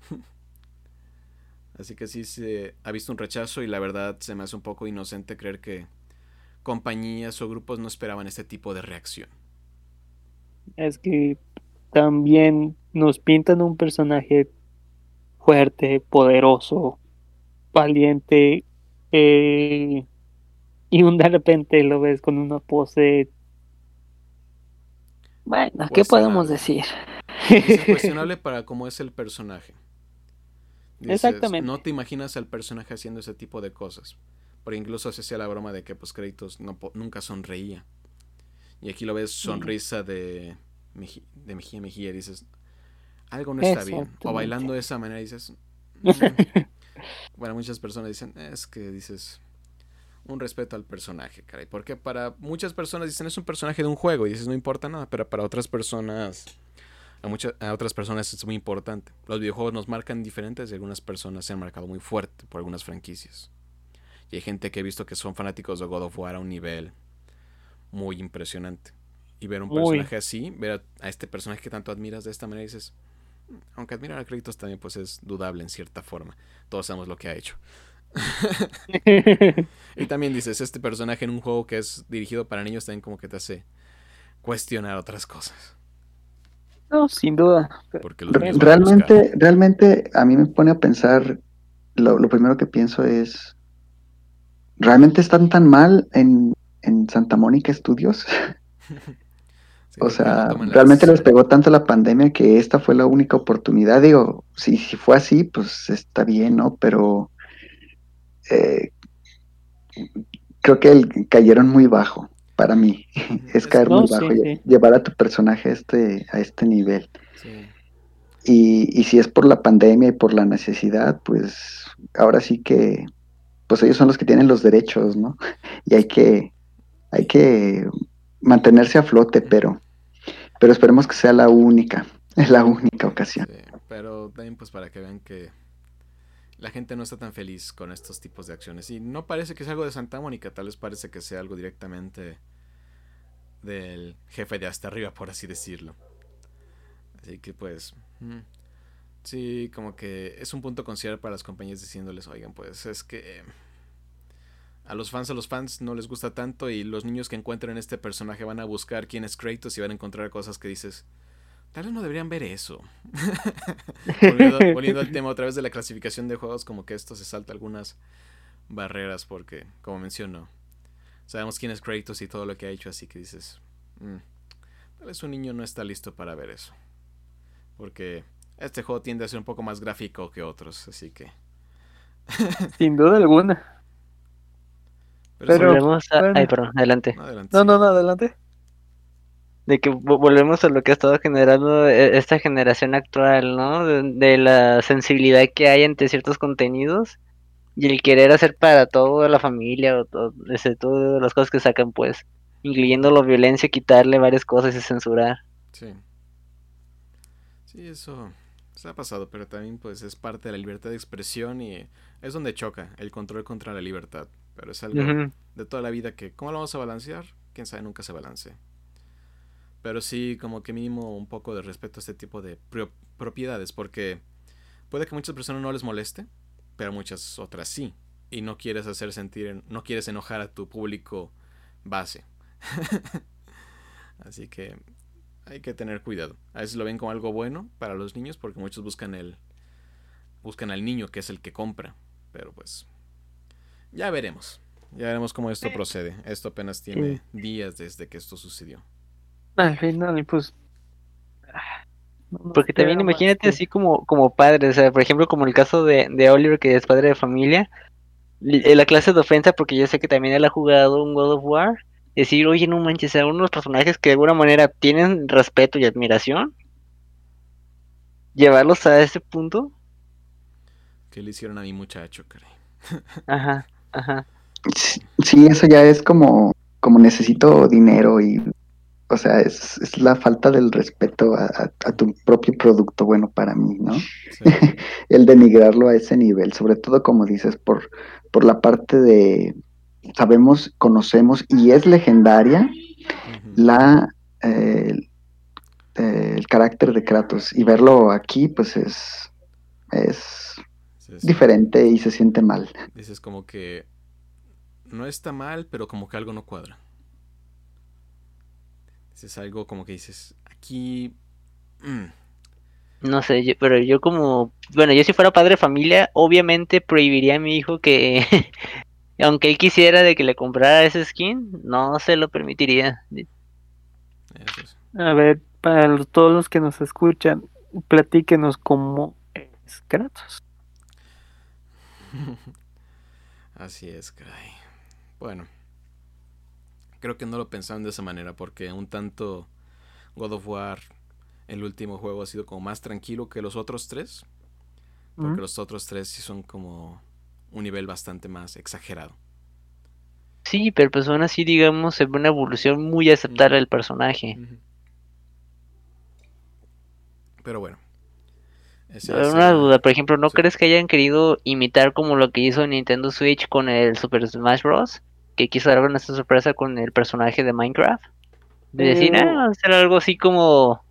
así que sí se ha visto un rechazo y la verdad se me hace un poco inocente creer que compañías o grupos no esperaban este tipo de reacción. Es que también nos pintan un personaje fuerte, poderoso, valiente, eh, y un de repente lo ves con una pose. Bueno, ¿qué podemos decir? Es cuestionable para cómo es el personaje. Exactamente. No te imaginas al personaje haciendo ese tipo de cosas. Porque incluso se hacía la broma de que pues créditos no, nunca sonreía. Y aquí lo ves sonrisa de, de mejilla a mejilla y dices, algo no está bien. O bailando de esa manera dices, mm". bueno, muchas personas dicen, es que dices, un respeto al personaje, caray. Porque para muchas personas dicen, es un personaje de un juego y dices, no importa nada, pero para otras personas... A, muchas, a otras personas es muy importante. Los videojuegos nos marcan diferentes y algunas personas se han marcado muy fuerte por algunas franquicias. Y hay gente que he visto que son fanáticos de God of War a un nivel muy impresionante. Y ver un personaje así, ver a, este personaje que tanto admiras de esta manera, dices, mm, aunque admirar a Kratos también pues es dudable en cierta forma. Todos sabemos lo que ha hecho. y también dices, este personaje en un juego que es dirigido para niños también como que te hace cuestionar otras cosas. No, sin duda. Porque realmente, realmente a mí me pone a pensar, lo primero que pienso es, ¿realmente están tan mal en, Santa Mónica Studios? o sea, realmente les pegó tanto la pandemia que esta fue la única oportunidad. Digo, si, si fue así, pues está bien, ¿no? Pero eh, creo que cayeron muy bajo para mí. es caer muy bajo, llevar a tu personaje a este, a este nivel. Y, y si es por la pandemia y por la necesidad, pues ahora sí que pues ellos son los que tienen los derechos, ¿no? Y hay que, hay que mantenerse a flote, pero, pero esperemos que sea la única, es la única ocasión. pero también pues para que vean que la gente no está tan feliz con estos tipos de acciones. Y no parece que sea algo de Santa Mónica, tal vez parece que sea algo directamente del jefe de hasta arriba, por así decirlo. Así que pues... Sí, como que es un punto considerar para las compañías diciéndoles, oigan, pues es que a los fans, a los fans no les gusta tanto y los niños que encuentren este personaje van a buscar quién es Kratos y van a encontrar cosas que dices, tal vez no deberían ver eso. volviendo, al tema otra vez de la clasificación de juegos, como que esto se salta algunas barreras porque, como menciono, sabemos quién es Kratos y todo lo que ha hecho, así que dices, mm, tal vez un niño no está listo para ver eso. Porque este juego tiende a ser un poco más gráfico que otros, así que... Sin duda alguna. Pero, volvemos a... Ay, perdón, adelante. No, no, no, adelante. De que volvemos a lo que ha estado generando e, esta generación actual, ¿no? De, la sensibilidad que hay ante ciertos contenidos y el querer hacer para toda la familia o todo, todas las cosas que sacan, pues, incluyendo la violencia, quitarle varias cosas y censurar. Sí. Sí, eso, se ha pasado, pero también pues es parte de la libertad de expresión y es donde choca el control contra la libertad. Pero es algo de toda la vida que, ¿cómo lo vamos a balancear? Quién sabe, nunca se balance. Pero sí, como que mínimo un poco de respeto a este tipo de propiedades, porque puede que muchas personas no les moleste, pero muchas otras sí. Y no quieres hacer sentir, no quieres enojar a tu público base. Así que hay que tener cuidado. A veces lo ven como algo bueno para los niños porque muchos buscan el buscan al niño que es el que compra, pero pues ya veremos. Ya veremos cómo esto procede. Esto apenas tiene días desde que esto sucedió. Al final, pues porque también imagínate así como, como padre, o sea, por ejemplo, como el caso de, de Oliver, que es padre de familia, la clase de ofensa, porque yo sé que también él ha jugado un God of War, decir, oye, no manches, a unos personajes que de alguna manera tienen respeto y admiración, llevarlos a ese punto. Que le hicieron a mi muchacho, caray. Ajá, ajá. Sí, eso ya es como, como necesito dinero y, o sea, es, la falta del respeto a, tu propio producto, bueno, para mí, ¿no? El denigrarlo a ese nivel, sobre todo como dices, por, por la parte de, sabemos, conocemos y es legendaria la el carácter de Kratos y verlo aquí pues es es diferente y se siente mal. Dices como que no está mal, pero como que algo no cuadra. Dices algo como que dices, aquí... Mm". No sé, pero yo como, bueno, yo si fuera padre de familia, obviamente prohibiría a mi hijo que aunque él quisiera de que le comprara ese skin, no se lo permitiría. A ver, para todos los que nos escuchan, platíquenos cómo es Kratos. Así es, caray. Bueno, creo que no lo pensaron de esa manera porque un tanto God of War, el último juego, ha sido como más tranquilo que los otros tres. Porque los otros tres sí son como un nivel bastante más exagerado. Sí, pero pues aún así, digamos, es una evolución muy aceptable del personaje. Pero bueno. una duda, por ejemplo, ¿no crees que hayan querido imitar como lo que hizo Nintendo Switch con el Super Smash Bros? Que quiso dar una sorpresa con el personaje de Minecraft. De decir, ah, hacer algo así como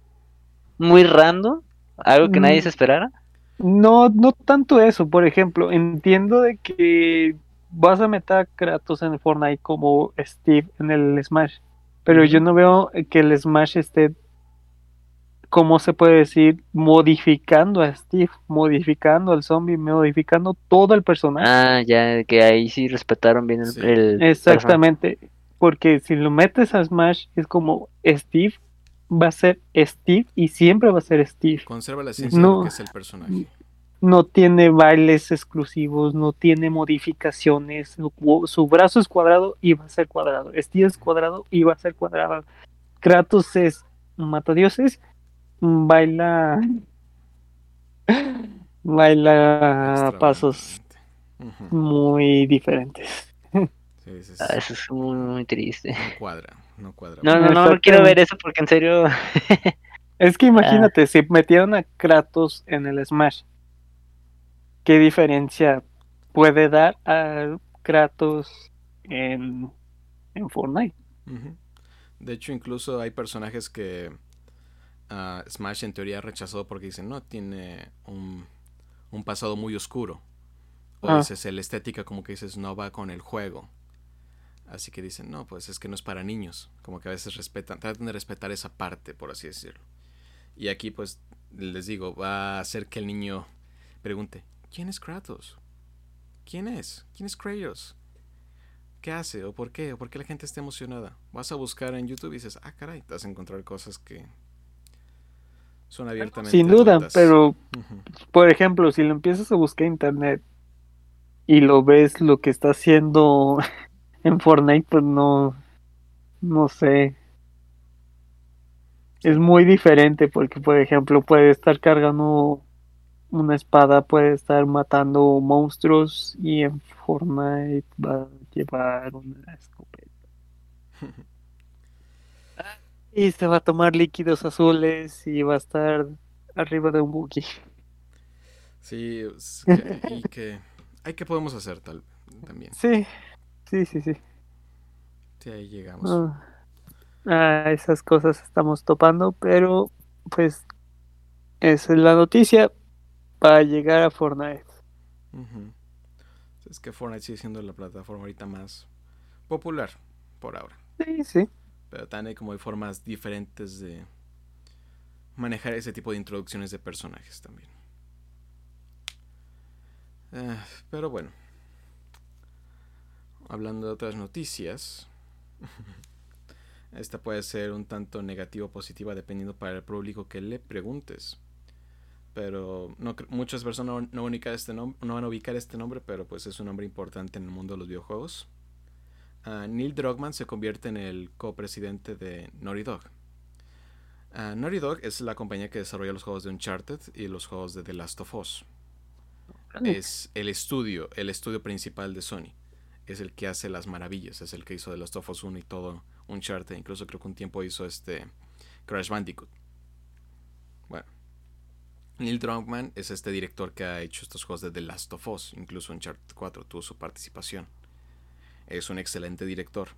muy random, algo que nadie mm. se esperara. No, no tanto eso, por ejemplo, entiendo de que vas a meter a Kratos en el Fortnite como Steve en el Smash, pero yo no veo que el Smash esté, ¿cómo se puede decir? Modificando a Steve, modificando al zombie, modificando todo el personaje. Ah, ya, que ahí sí respetaron bien el... Exactamente, porque si lo metes a Smash es como Steve va a ser Steve y siempre va a ser Steve. Conserva la esencia no, que es el personaje. No tiene bailes exclusivos, no tiene modificaciones. Su, brazo es cuadrado y va a ser cuadrado. Steve es cuadrado y va a ser cuadrado. Kratos es matadioses, baila. baila pasos muy diferentes. Ah, eso es muy, muy triste. No cuadra no cuadra. No, no, no, quiero ver eso porque en serio. es que imagínate, ah. si metieron a Kratos en el Smash, ¿qué diferencia puede dar a Kratos en, en Fortnite? De hecho, incluso hay personajes que uh, Smash en teoría ha rechazado porque dicen, no, tiene un, un pasado muy oscuro. O ah. dices, el estética como que dices, no va con el juego. Así que dicen, no, pues es que no es para niños. Como que a veces respetan, tratan de respetar esa parte, por así decirlo. Y aquí, pues, les digo, va a hacer que el niño pregunte, ¿quién es Kratos? ¿Quién es? ¿Quién es Kratos? ¿Qué hace? ¿O por qué? ¿O por qué la gente está emocionada? Vas a buscar en YouTube y dices, ah, caray, te vas a encontrar cosas que Son abiertamente. Sin duda, adultas. pero por ejemplo, si lo empiezas a buscar en internet y lo ves lo que está haciendo en Fortnite, pues no, no sé. Es muy diferente porque, por ejemplo, puede estar cargando una espada, puede estar matando monstruos y en Fortnite va a llevar una escopeta. Y se va a tomar líquidos azules y va a estar arriba de un buggy. Sí, es que- y que. Hay que podemos hacer tal también. Sí, sí, sí, sí. Sí, ahí llegamos. Ah, ah, esas cosas estamos topando, pero pues esa es la noticia para llegar a Fortnite. Es que Fortnite sigue siendo la plataforma ahorita más popular por ahora. Sí, sí. Pero también hay como hay formas diferentes de manejar ese tipo de introducciones de personajes también. Ah, pero bueno. Hablando de otras noticias. Esta puede ser un tanto negativa o positiva dependiendo para el público que le preguntes. Pero no, muchas personas no, no van a ubicar este no van a ubicar este nombre, pero pues es un nombre importante en el mundo de los videojuegos. Ah, Neil Druckmann se convierte en el copresidente de Naughty Dog. Ah, Naughty Dog es la compañía que desarrolla los juegos de Uncharted y los juegos de The Last of Us. Es el estudio, el estudio principal de Sony. Es el que hace las maravillas, es el que hizo The Last of Us 1 y todo Uncharted. Incluso creo que un tiempo hizo este Crash Bandicoot. Bueno. Neil Druckmann es este director que ha hecho estos juegos de The Last of Us. Incluso Uncharted 4 tuvo su participación. Es un excelente director.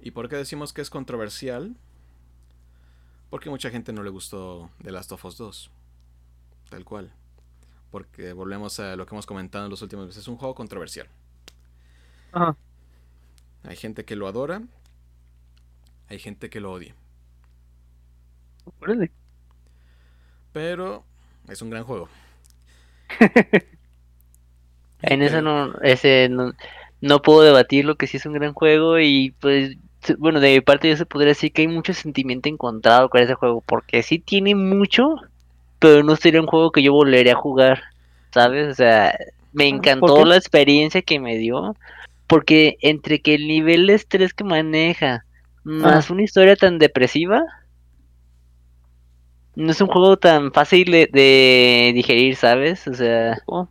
¿Y por qué decimos que es controversial? Porque mucha gente no le gustó The Last of Us 2. Tal cual. Porque volvemos a lo que hemos comentado en los últimos meses. Es un juego controversial. Ajá. Hay gente que lo adora. Hay gente que lo odia. Órale. Pero es un gran juego. En eso no, ese no, no puedo debatir lo que sí es un gran juego y pues bueno, de mi parte yo se podría decir que hay mucho sentimiento encontrado con ese juego porque sí tiene mucho, pero no sería un juego que yo volvería a jugar, ¿sabes? O sea, me encantó la experiencia que me dio porque entre que el nivel de estrés que maneja más una historia tan depresiva no es un juego tan fácil de, de digerir, ¿sabes? O sea, Oh,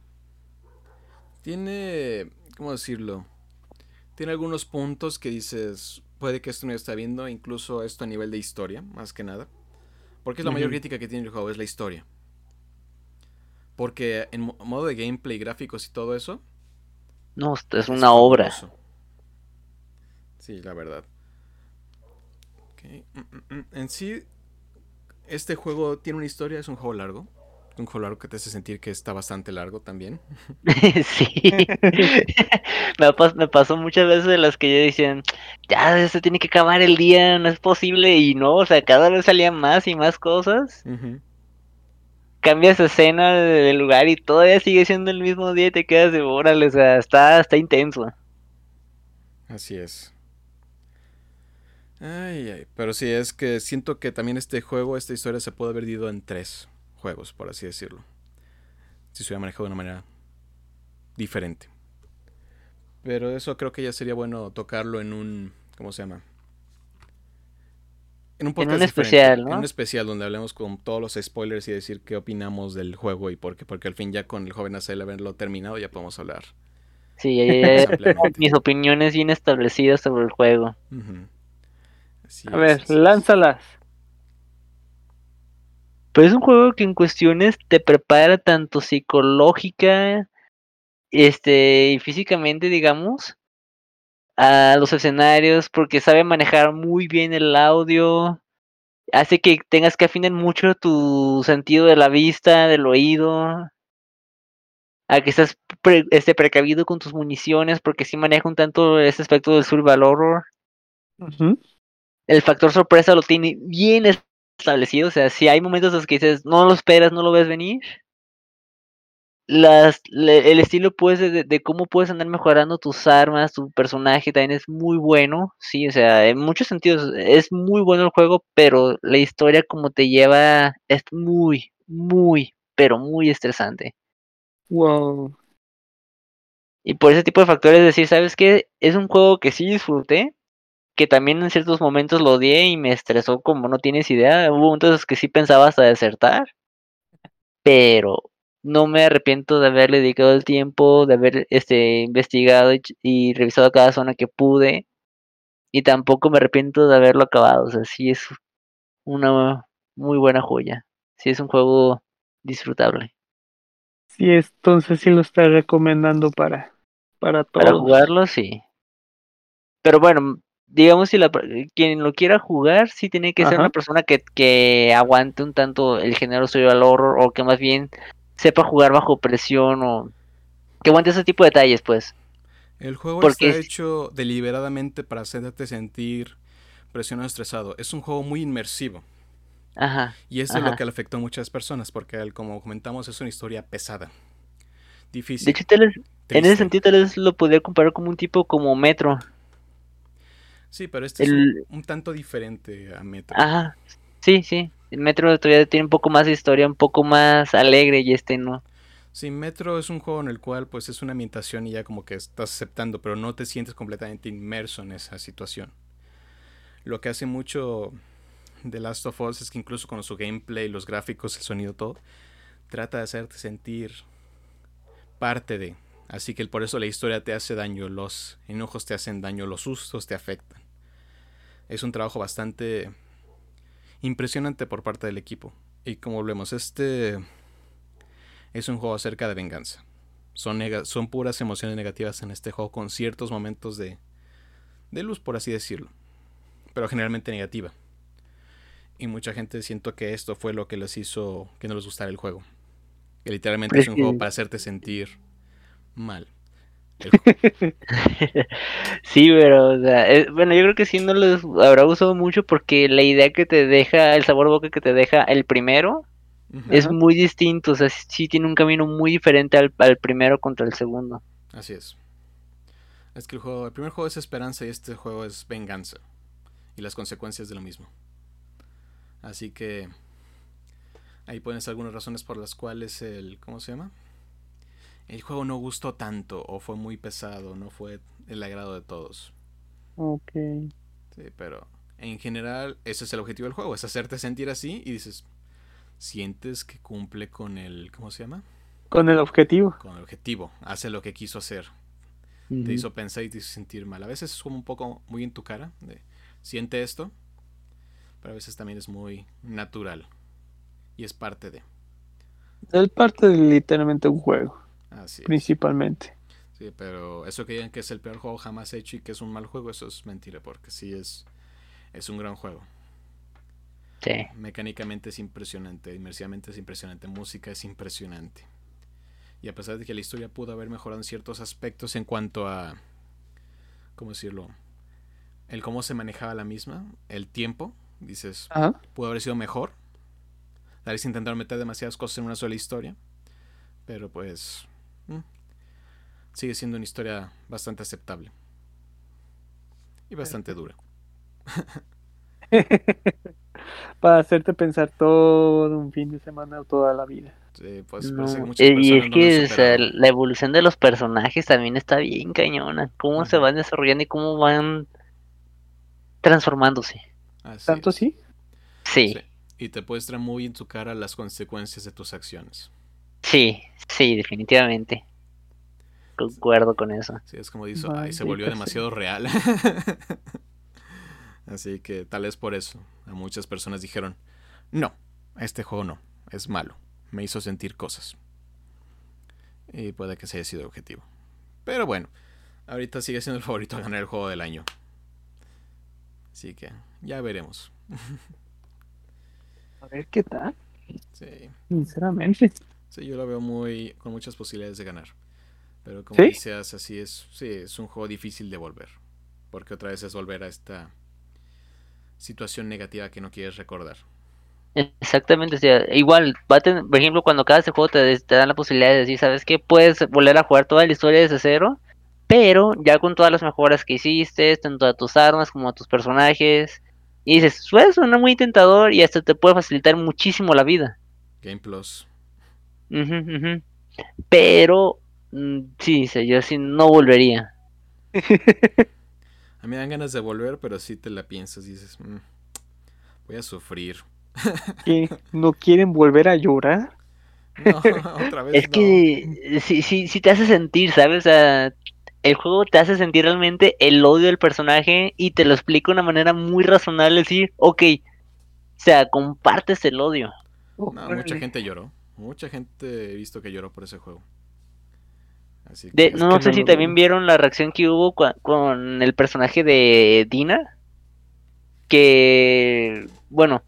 Tiene, ¿cómo decirlo? Tiene algunos puntos que dices, puede que esto no está viendo, incluso esto a nivel de historia, más que nada. Porque es la mayor crítica que tiene el juego, es la historia. Porque en mo- modo de gameplay, gráficos y todo eso, no, es una obra. Sí, la verdad. Mm, mm, mm. En sí, este juego tiene una historia, es un juego largo. Un juego largo que te hace sentir que está bastante largo también. Sí. me, pas- me pasó muchas veces de las que yo decían, ya se tiene que acabar el día, no es posible, y no, o sea, cada vez salían más y más cosas. Cambias escena de de lugar y todavía sigue siendo el mismo día y te quedas de órale, o sea, está, está intenso. Así es. Ay, ay. Pero sí, es que siento que también este juego, esta historia se puede haber dividido en tres juegos, por así decirlo. Si se hubiera manejado de una manera diferente. Pero eso creo que ya sería bueno tocarlo en un. ¿Cómo se llama? En un podcast diferente, especial, ¿no? En un especial donde hablemos con todos los spoilers y decir qué opinamos del juego y por qué. Porque al fin ya con el joven Azael haberlo terminado ya podemos hablar. Sí, mis opiniones bien establecidas sobre el juego. Así a es, ver, así es. lánzalas. Pero es un juego que en cuestiones te prepara tanto psicológica, este, y físicamente, digamos, a los escenarios, porque sabe manejar muy bien el audio, hace que tengas que afinar mucho tu sentido de la vista, del oído, a que estás pre- este, precavido con tus municiones, porque sí maneja un tanto ese aspecto del survival horror el factor sorpresa lo tiene bien establecido. O sea, si hay momentos en los que dices, no lo esperas, no lo ves venir. Las, el estilo pues de, cómo puedes andar mejorando tus armas, tu personaje también es muy bueno, sí, o sea, en muchos sentidos es muy bueno el juego, pero la historia como te lleva es muy, muy, pero muy estresante. Wow. Y por ese tipo de factores decir, ¿sabes qué? Es un juego que sí disfruté, que también en ciertos momentos lo odié y me estresó como no tienes idea. Hubo momentos que sí pensaba hasta desertar, pero no me arrepiento de haberle dedicado el tiempo, de haber este, investigado y, revisado cada zona que pude. Y tampoco me arrepiento de haberlo acabado. O sea, sí es una muy buena joya. Sí es un juego disfrutable. Sí, entonces sí lo está recomendando para, para todos. Para jugarlo, sí. Pero bueno, digamos si la, quien lo quiera jugar, sí tiene que ser una persona que, que aguante un tanto el género al horror o que más bien sepa jugar bajo presión o que aguante ese tipo de detalles, pues. El juego está hecho deliberadamente para hacerte sentir presionado, estresado. Es un juego muy inmersivo. Ajá. Y eso es lo que le afectó a muchas personas, porque como comentamos, es una historia pesada. Difícil. De hecho, en ese sentido, tal vez lo podría comparar como un tipo como Metro. Sí, pero este es un, tanto diferente a Metro. Ajá. Sí, sí. Metro todavía tiene un poco más de historia, un poco más alegre y este no. Sí, Metro es un juego en el cual pues es una ambientación y ya como que estás aceptando, pero no te sientes completamente inmerso en esa situación. Lo que hace mucho The Last of Us es que incluso con su gameplay, los gráficos, el sonido, todo, trata de hacerte sentir parte de. Así que por eso la historia te hace daño, los enojos te hacen daño, los sustos te afectan. Es un trabajo bastante impresionante por parte del equipo. Y como volvemos, este es un juego acerca de venganza. Son, son puras emociones negativas en este juego con ciertos momentos de, de luz, por así decirlo. Pero generalmente negativa. Y mucha gente siento que esto fue lo que les hizo que no les gustara el juego. Que literalmente es un juego para hacerte sentir mal. sí, pero, o sea, bueno, yo creo que sí no les habrá gustado mucho porque la idea que te deja, el sabor boca que te deja el primero, es muy distinto, o sea, sí tiene un camino muy diferente al, primero contra el segundo. Así es. Es que el juego, el primer juego es esperanza y este juego es venganza. Y las consecuencias de lo mismo. Así que ahí pones algunas razones por las cuales el, ¿cómo se llama? El juego no gustó tanto o fue muy pesado, no fue el agrado de todos. Ok. Sí, pero en general ese es el objetivo del juego, es hacerte sentir así y dices, sientes que cumple con el, ¿cómo se llama? Con el objetivo. Con el objetivo, hace lo que quiso hacer. Te hizo pensar y te hizo sentir mal. A veces es como un poco muy en tu cara, de, siente esto, pero a veces también es muy natural y es parte de. Es parte de literalmente un juego principalmente. Sí, pero eso que digan que es el peor juego jamás hecho y que es un mal juego, eso es mentira, porque sí es, es un gran juego. Sí. Mecánicamente es impresionante, inmersivamente es impresionante, música es impresionante. Y a pesar de que la historia pudo haber mejorado en ciertos aspectos en cuanto a, ¿cómo decirlo? El cómo se manejaba la misma, el tiempo, dices, pudo haber sido mejor. Tal vez intentaron meter demasiadas cosas en una sola historia, pero pues. Sigue siendo una historia bastante aceptable. Y bastante dura. Para hacerte pensar todo un fin de semana o toda la vida. Pues, y es que la evolución de los personajes también está bien cañona. Cómo se van desarrollando y cómo van transformándose. ¿Tanto sí? sí? Y te muestran muy en tu cara las consecuencias de tus acciones. Sí, sí, definitivamente. Concuerdo con eso. Sí, es como dice, se volvió demasiado real. Así que tal vez por eso a muchas personas dijeron, no, este juego no, es malo, me hizo sentir cosas. Y puede que se haya sido objetivo. Pero bueno, ahorita sigue siendo el favorito a ganar el juego del año. Así que ya veremos. A ver qué tal. Sí. Sinceramente. Sí, yo lo veo muy con muchas posibilidades de ganar. Pero como decías, así es, sí, es un juego difícil de volver. Porque otra vez es volver a esta situación negativa que no quieres recordar. Exactamente, o sea, igual, va a tener, por ejemplo, cuando acabas este juego te, te dan la posibilidad de decir, ¿sabes qué? Puedes volver a jugar toda la historia desde cero, pero ya con todas las mejoras que hiciste, tanto a tus armas como a tus personajes, y dices, pues suena muy tentador y hasta te puede facilitar muchísimo la vida. Game Plus. Ujú, ujú. Pero, mm, sí, sí, yo sí no volvería. A mí me dan ganas de volver, pero sí te la piensas y dices, "Mm, voy a sufrir. ¿Qué? ¿No quieren volver a llorar? No, otra vez Es no. que sí, sí, sí te hace sentir, ¿sabes? O sea, el juego te hace sentir realmente el odio del personaje y te lo explica de una manera muy razonable, decir, ok, o sea, compartes el odio. No, mucha gente lloró. Mucha gente he visto que lloró por ese juego. Así De, que no, no sé no si también vi. vieron la reacción que hubo con el personaje de Dina. Que, bueno,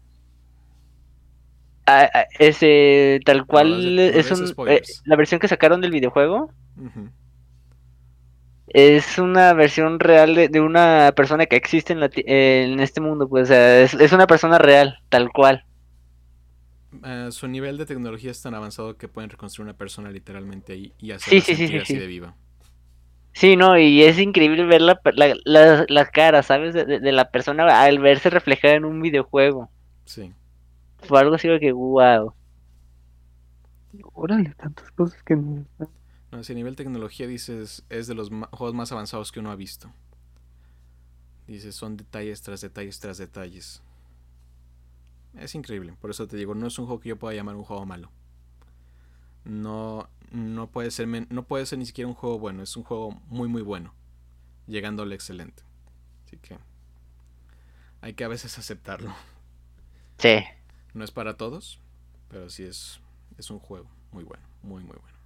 a- a- ese tal cual no es un, eh, la versión que sacaron del videojuego es una versión real de, de una persona que existe en, la en este mundo, pues, o sea, es, es una persona real, tal cual. Eh, su nivel de tecnología es tan avanzado que pueden reconstruir una persona literalmente ahí y hacerla sí, sí, sentir sí, así sí. de viva. Sí, no, y es increíble ver la, la, la, la cara, ¿sabes? De, de- de la persona al verse reflejada en un videojuego. Sí. Fue algo así de que, wow. Órale, tantas cosas que no. No, si a nivel tecnología dices, es de los juegos más avanzados que uno ha visto. Dices, son detalles tras detalles tras detalles. Es increíble, por eso te digo, no es un juego que yo pueda llamar un juego malo. No, no puede ser, no puede ser ni siquiera un juego bueno, es un juego muy muy bueno, llegando al excelente. Así que hay que a veces aceptarlo. Sí. No es para todos, pero sí es, es un juego muy bueno, muy muy bueno.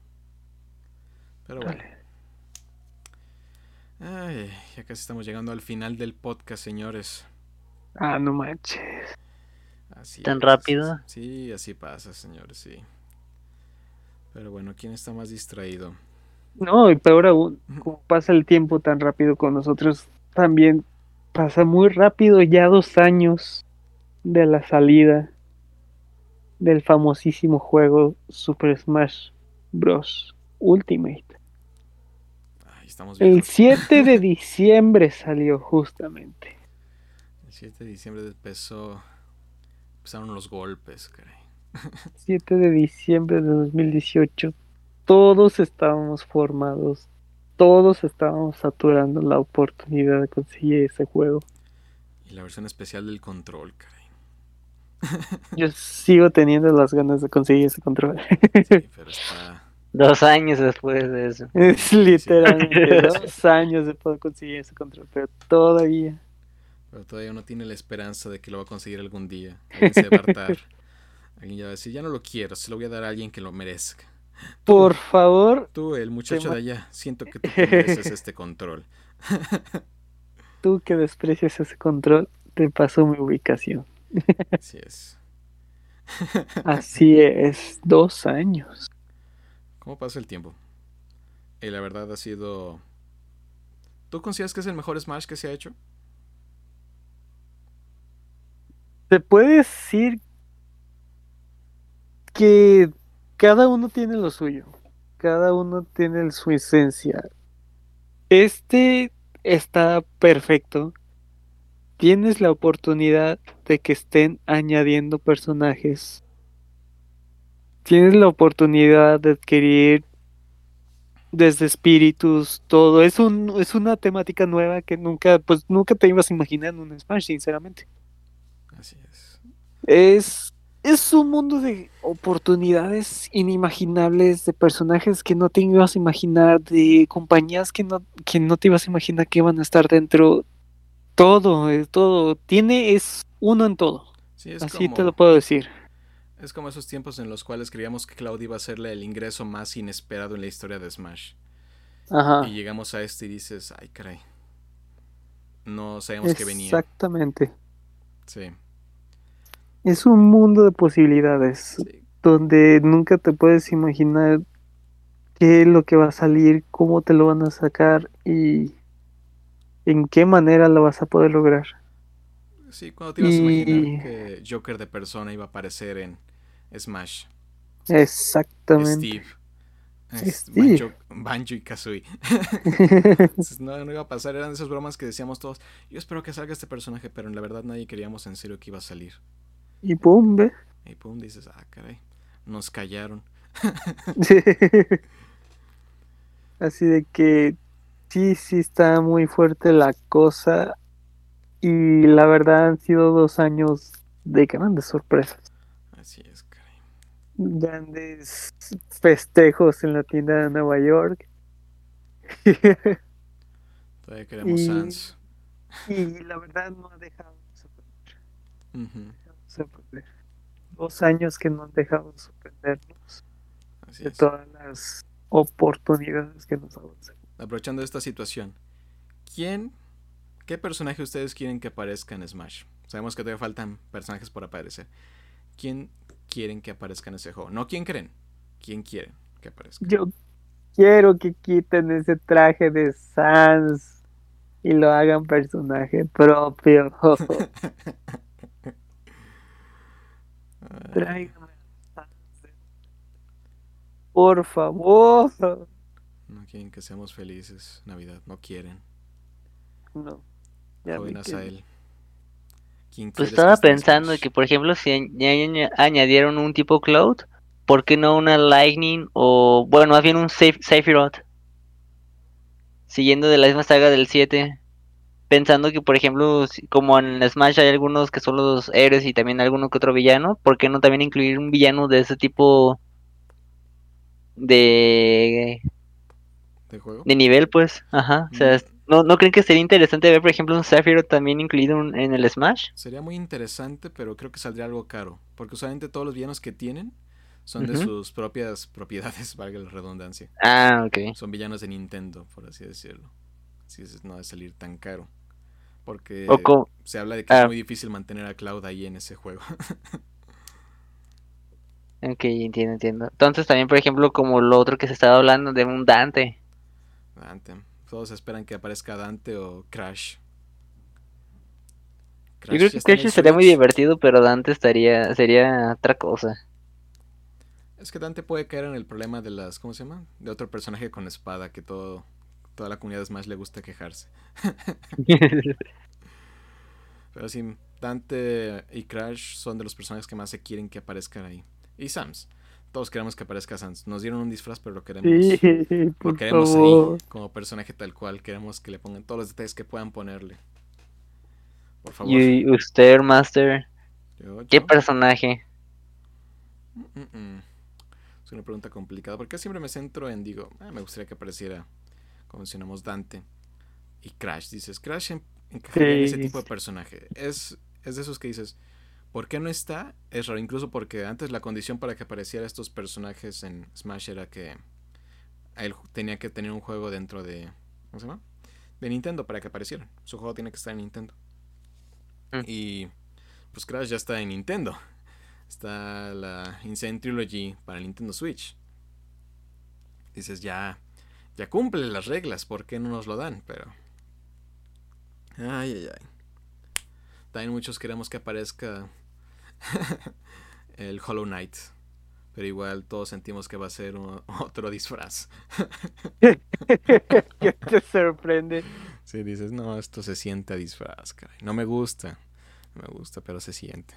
Pero bueno. Ay, ya casi estamos llegando al final del podcast, señores. Ah, no manches. Así ¿Tan es, rápido? Sí, así pasa, señores, sí. Pero bueno, ¿quién está más distraído? No, y peor aún, como pasa el tiempo tan rápido con nosotros, también pasa muy rápido ya dos años de la salida del famosísimo juego Super Smash Bros. Ultimate. Ay, estamos El viejos. 7 de diciembre salió justamente. El 7 de diciembre empezó, empezaron los golpes, caray. 7 de diciembre de 2018. Todos estábamos formados. Todos estábamos saturando la oportunidad de conseguir ese juego. Y la versión especial del control, caray. Yo sigo teniendo las ganas de conseguir ese control. Sí, pero está... Dos años después de eso. Es literalmente dos años de poder conseguir ese control, pero todavía. Pero todavía uno tiene la esperanza de que lo va a conseguir algún día. Alguien se va a hartar. Alguien ya va a decir, ya no lo quiero, se lo voy a dar a alguien que lo merezca. Por favor, Tú, el muchacho de allá, siento que tú mereces este control. tú que desprecias ese control, te paso mi ubicación. Así es. Así es, dos años. ¿Cómo pasa el tiempo? Y la verdad ha sido... ¿Tú consideras que es el mejor Smash que se ha hecho? Se puede decir que cada uno tiene lo suyo, cada uno tiene su esencia. Este está perfecto. Tienes la oportunidad de que estén añadiendo personajes. Tienes la oportunidad de adquirir desde espíritus, todo. Es un, es una temática nueva que nunca, pues nunca te ibas a imaginar en un Smash, sinceramente. Es. Es, un mundo de oportunidades inimaginables, de personajes que no te ibas a imaginar, de compañías que no, que no te ibas a imaginar que iban a estar dentro. Todo, es todo. Tiene, es uno en todo. Sí, es Así como, te lo puedo decir. es como esos tiempos en los cuales creíamos que Cloud iba a serle el ingreso más inesperado en la historia de Smash. Ajá. Y llegamos a este y dices, ay caray. No sabemos que venía. Exactamente. Sí, Es un mundo de posibilidades sí. donde nunca te puedes imaginar qué es lo que va a salir, cómo te lo van a sacar y en qué manera lo vas a poder lograr. Sí, cuando te ibas a imaginar que Joker de persona iba a aparecer en Smash. Exactamente. Steve. Banjo, y Kazooie. no, no iba a pasar, eran esas bromas que decíamos todos. Yo espero que salga este personaje, pero en la verdad nadie queríamos en serio que iba a salir. Y pum, ve. Y pum, dices, ah, caray, nos callaron. Así de que sí, sí está muy fuerte la cosa. Y la verdad han sido dos años de grandes sorpresas. Así es, caray. Grandes festejos en la tienda de Nueva York. Todavía queremos y, Sans. Y la verdad no ha dejado de sorprender. Dos años que no han dejado de sorprendernos. de todas las oportunidades que nos avancen. Aprovechando esta situación, ¿quién, qué personaje ustedes quieren que aparezca en Smash? Sabemos que todavía faltan personajes por aparecer. ¿Quién quieren que aparezca en ese juego? No quién creen, quién quieren que aparezca. Yo quiero que quiten ese traje de Sans y lo hagan personaje propio. Tráigame por favor. No quieren que seamos felices, Navidad, no quieren. No. Ya a él. Pues estaba pensando que, por ejemplo, si añadieron un tipo Cloud, ¿por qué no una Lightning o, bueno, más bien un Sephiroth? Siguiendo de la misma saga del 7. Pensando que, por ejemplo, como en Smash hay algunos que son los héroes y también alguno que otro villano, ¿por qué no también incluir un villano de ese tipo de de juego de nivel pues ajá o sea mm. ¿no, no creen que sería interesante ver por ejemplo un Sephiroth también incluido en el Smash sería muy interesante pero creo que saldría algo caro porque usualmente todos los villanos que tienen son de sus propias propiedades valga la redundancia. Ah ok. Son villanos de Nintendo por así decirlo. Así es, no debe salir tan caro porque se habla de que es ah. muy difícil mantener a Cloud ahí en ese juego Ok, entiendo, entiendo. Entonces también, por ejemplo, como lo otro que se estaba hablando de un Dante. Dante. Todos esperan que aparezca Dante o Crash. Yo creo que Crash estaría muy divertido, pero Dante estaría sería otra cosa. Es que Dante puede caer en el problema de las, ¿cómo se llama? De otro personaje con espada que todo toda la comunidad Smash le gusta quejarse. pero sí, Dante y Crash son de los personajes que más se quieren que aparezcan ahí. Y Sans. Todos queremos que aparezca Sans. Nos dieron un disfraz, pero lo queremos. lo queremos ahí, como personaje tal cual. Queremos que le pongan todos los detalles que puedan ponerle. Por favor. ¿Y usted, Master? ¿Qué personaje? Es una pregunta complicada. Porque siempre me centro en, digo, ah, me gustaría que apareciera, como mencionamos, Dante. Y Crash. Dices, Crash encajaría en ese tipo de personaje. Es, es de esos que dices, ¿Por qué no está? Es raro, incluso porque antes la condición para que aparecieran estos personajes en Smash era que él tenía que tener un juego dentro de. ¿Cómo se llama? De Nintendo para que aparecieran. Su juego tiene que estar en Nintendo. Mm. Y pues Crash ya está en Nintendo. Está la Insane Trilogy para Nintendo Switch. Dices, ya, ya cumple las reglas, ¿por qué no nos lo dan? Pero... Ay, ay, ay. También muchos queremos que aparezca el Hollow Knight. Pero igual todos sentimos que va a ser otro disfraz. ¿Qué te sorprende? Sí, dices, no, esto se siente a disfraz, No me gusta. No me gusta, pero se siente.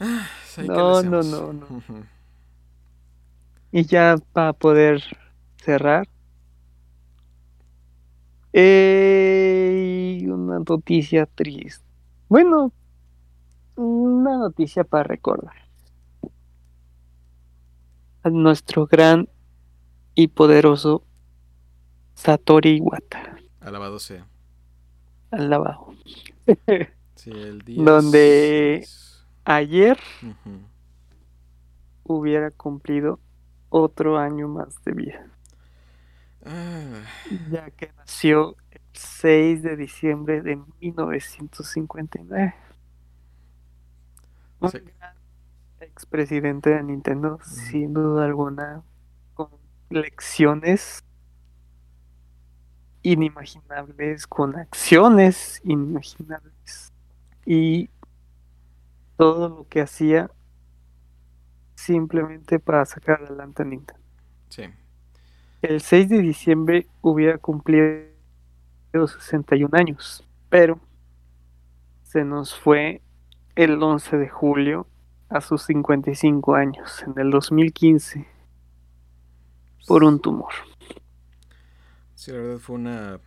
Ah, no, no, no, no. Y ya para poder cerrar. Eh, una noticia triste. Bueno, una noticia para recordar. A nuestro gran y poderoso Satori Iwata. Alabado sea. Alabado. Sí, el día Donde ayer hubiera cumplido otro año más de vida. Ah. Ya que nació el 6 de diciembre de 1959 un gran expresidente de Nintendo, sin duda alguna, con lecciones inimaginables, con acciones inimaginables. Y todo lo que hacía simplemente para sacar adelante a Nintendo. Sí. El 6 de diciembre hubiera cumplido 61 años, pero se nos fue el 11 de julio a sus 55 años, en el 2015, por un tumor. Sí, la verdad fue una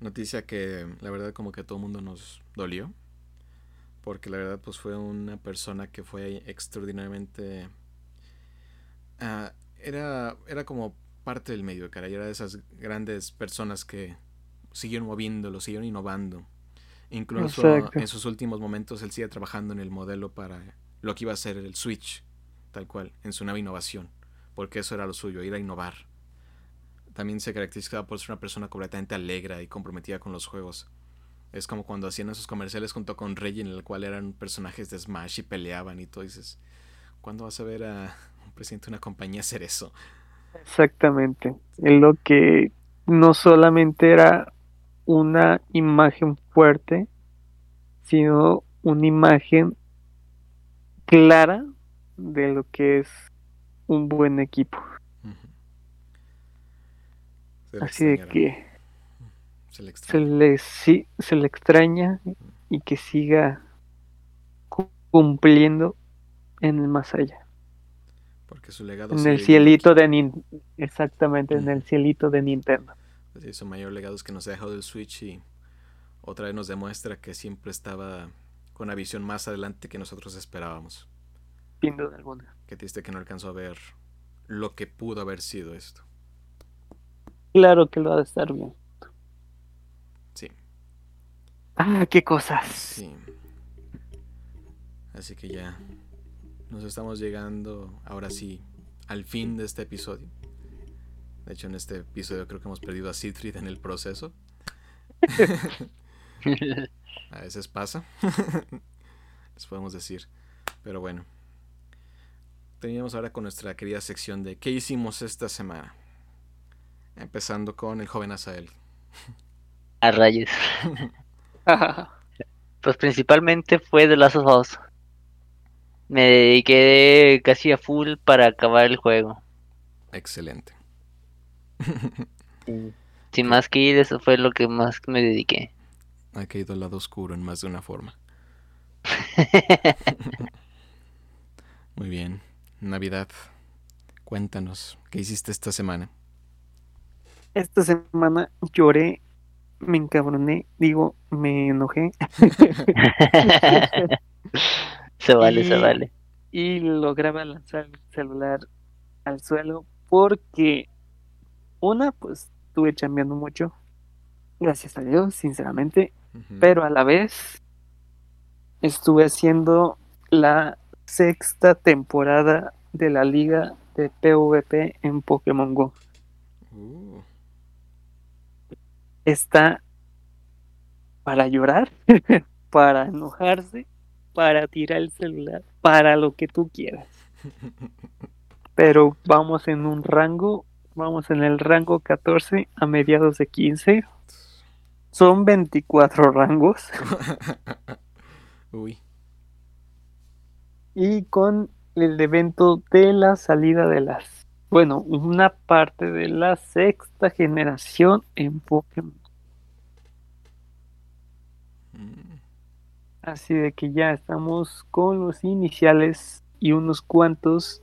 noticia que la verdad como que a todo el mundo nos dolió. Porque la verdad pues fue una persona que fue extraordinariamente... ah, era, era como parte del medio, cara. Y era de esas grandes personas que siguieron moviéndolo, siguieron innovando. Incluso Exacto. en sus últimos momentos él sigue trabajando en el modelo para lo que iba a ser el Switch, tal cual, en su nueva innovación. Porque eso era lo suyo, ir a innovar. También se caracterizaba por ser una persona completamente alegre y comprometida con los juegos. Es como cuando hacían esos comerciales junto con Reggie, en el cual eran personajes de Smash y peleaban y todo. Dices, ¿cuándo vas a ver a presidente de una compañía hacer eso? Exactamente. En lo que no solamente era una imagen fuerte, sino una imagen clara de lo que es un buen equipo. Así de que se le se extraña. le, sí, se le extraña y que siga cu- cumpliendo en el más allá. Porque su legado En el cielito de Nin- exactamente, en el cielito de Nintendo. Pues sí, su mayor legado es que nos ha dejado el Switch y otra vez nos demuestra que siempre estaba con una visión más adelante que nosotros esperábamos. Sin duda alguna. Qué triste que no alcanzó a ver lo que pudo haber sido esto. Claro que lo ha de estar bien. Sí, Ah, qué cosas. sí. Así que ya nos estamos llegando ahora sí al fin de este episodio. De hecho, en este episodio creo que hemos perdido a Siegfried en el proceso. A veces pasa. Les podemos decir. Pero bueno. Teníamos ahora con nuestra querida sección de ¿Qué hicimos esta semana? Empezando con el joven Asael. A rayos. Pues principalmente fue The Last of Us. Me dediqué casi a full para acabar el juego. Excelente. Sin más que ir, eso fue lo que más me dediqué. Ha caído al lado oscuro en más de una forma. Muy bien. Navidad. Cuéntanos, ¿qué hiciste esta semana? Esta semana lloré, me encabroné, digo, me enojé se vale, se vale. y lograba lanzar el celular al suelo porque una, pues estuve chambeando mucho, gracias a Dios, sinceramente, pero a la vez estuve haciendo la sexta temporada de la liga de PvP en Pokémon Go. Uh, Está para llorar, para enojarse, para tirar el celular, para lo que tú quieras. Pero vamos en un rango, vamos en el rango 14 a mediados de 15. Son 24 rangos Uy. y con el evento de la salida de las, bueno, una parte de la sexta generación en Pokémon. Así de que ya estamos con los iniciales y unos cuantos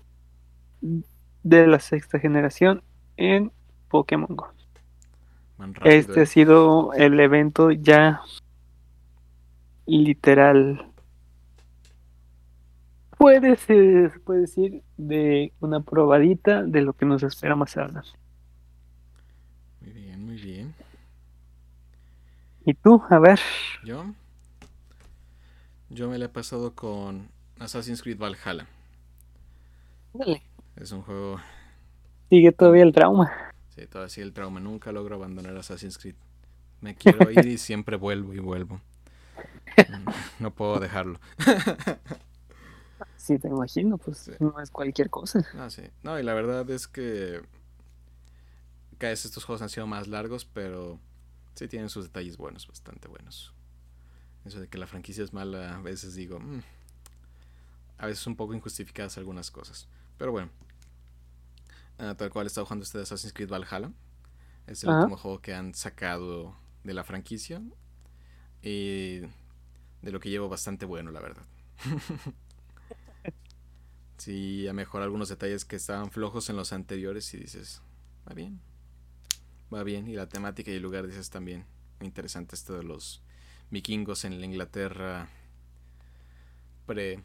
de la sexta generación en Pokémon Go. Este eh. ha sido el evento ya literal. Puede ser, se puede decir, de una probadita de lo que nos espera más adelante. Muy bien, muy bien. Y tú, a ver, Yo. Yo me la he pasado con Assassin's Creed Valhalla. dale, Es un juego. sigue todavía el trauma. Sí, todavía sigue el trauma. Nunca logro abandonar Assassin's Creed. Me quiero ir y siempre vuelvo y vuelvo. No puedo dejarlo. Sí, te imagino, pues Sí. no es cualquier cosa. Ah, sí. No, y la verdad es que cada vez estos juegos han sido más largos, pero Sí, tienen sus detalles buenos, bastante buenos. Eso de que la franquicia es mala, a veces digo, mm, a veces un poco injustificadas algunas cosas. Pero bueno, ah, tal cual está jugando este Assassin's Creed Valhalla. Es el último juego que han sacado de la franquicia. Y de lo que llevo bastante bueno, la verdad. sí, ha mejorado algunos detalles que estaban flojos en los anteriores y dices, va bien. Va bien. Y la temática y el lugar dices también. Interesante esto de los vikingos en la Inglaterra pre,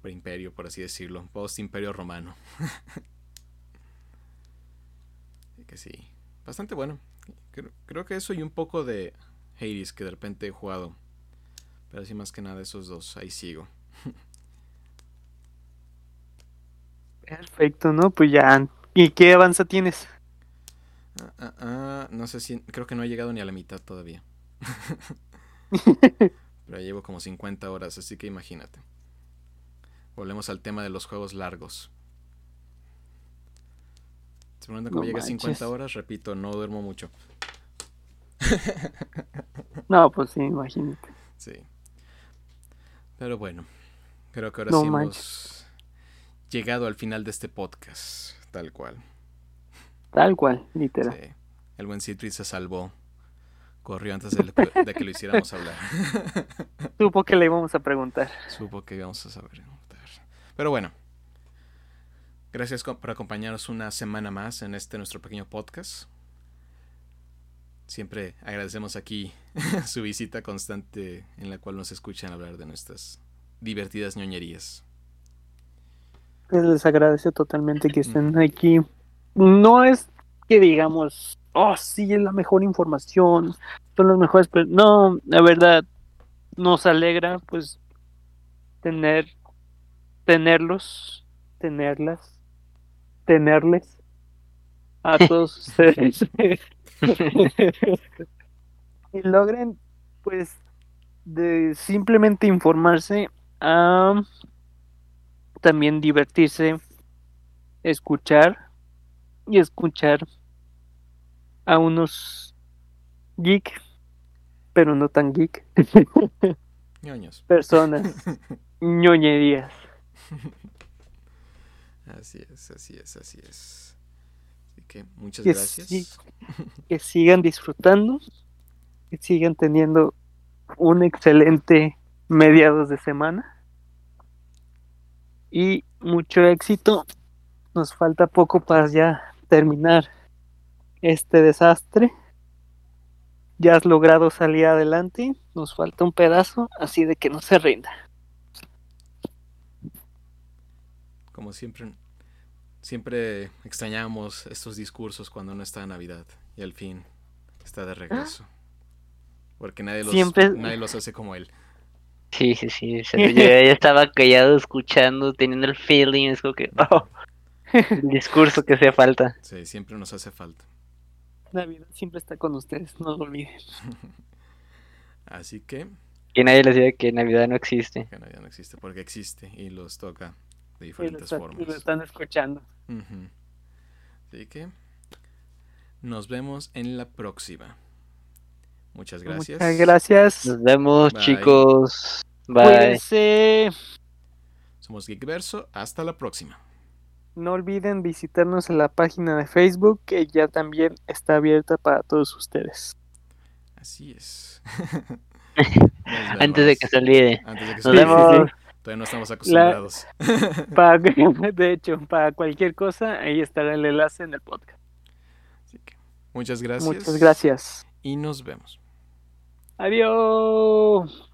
pre imperio, por así decirlo. Post imperio romano. que sí. Bastante bueno. Creo, creo que eso y un poco de Hades que de repente he jugado pero así más que nada esos dos, ahí sigo. Perfecto, ¿no? Pues ya. ¿Y qué avanza tienes? Ah, ah, ah, no sé si. Creo que no he llegado ni a la mitad todavía. Pero llevo como 50 horas, así que imagínate. Volvemos al tema de los juegos largos. Seguramente cuando llegue a 50 horas, repito, no duermo mucho. no, pues sí, imagínate. Sí. Pero bueno, creo que ahora sí hemos llegado al final de este podcast, tal cual. Tal cual, literal. Sí. El buen Citrix se salvó. Corrió antes de, que lo hiciéramos hablar. Supo que le íbamos a preguntar. Supo que íbamos a saber. Pero bueno. Gracias por acompañarnos una semana más en este nuestro pequeño podcast. Siempre agradecemos aquí su visita constante en la cual nos escuchan hablar de nuestras divertidas ñoñerías. Les agradece totalmente que estén aquí. No es que digamos, oh, sí, es la mejor información, son los mejores, pero no, la verdad, nos alegra pues tener, tenerlos, tenerlas, tenerles a todos ustedes. y logren, pues, de simplemente informarse a también divertirse, escuchar y escuchar a unos geek, pero no tan geek. Ñoños. Personas. ñoñerías. Así es, así es, así es que muchas gracias. que sigan disfrutando, que sigan teniendo un excelente mediados de semana y mucho éxito. Nos falta poco para ya terminar este desastre. Ya has logrado salir adelante, nos falta un pedazo, así de que no se rinda. Como siempre, Siempre extrañamos estos discursos cuando no está Navidad y al fin está de regreso. Porque nadie los, nadie los hace como él. Sí, sí, sí. yo ya estaba callado escuchando, teniendo el feeling. Es como que, oh, el discurso que hacía falta. Sí, siempre nos hace falta. Navidad siempre está con ustedes, no lo olviden. Así que. Que nadie les diga que Navidad no existe. Que Navidad no existe, porque existe y los toca de diferentes formas. lo están escuchando. Así que nos vemos en la próxima. Muchas gracias. Muchas gracias. Nos vemos, chicos. Bye. Somos Geekverso. Hasta la próxima. No olviden visitarnos en la página de Facebook, que ya también está abierta para todos ustedes. Así es. Antes de que se olvide. Nos vemos. Todavía no estamos acostumbrados. de hecho, para cualquier cosa, ahí estará el enlace en el podcast. muchas gracias. Muchas gracias. Y nos vemos. Adiós.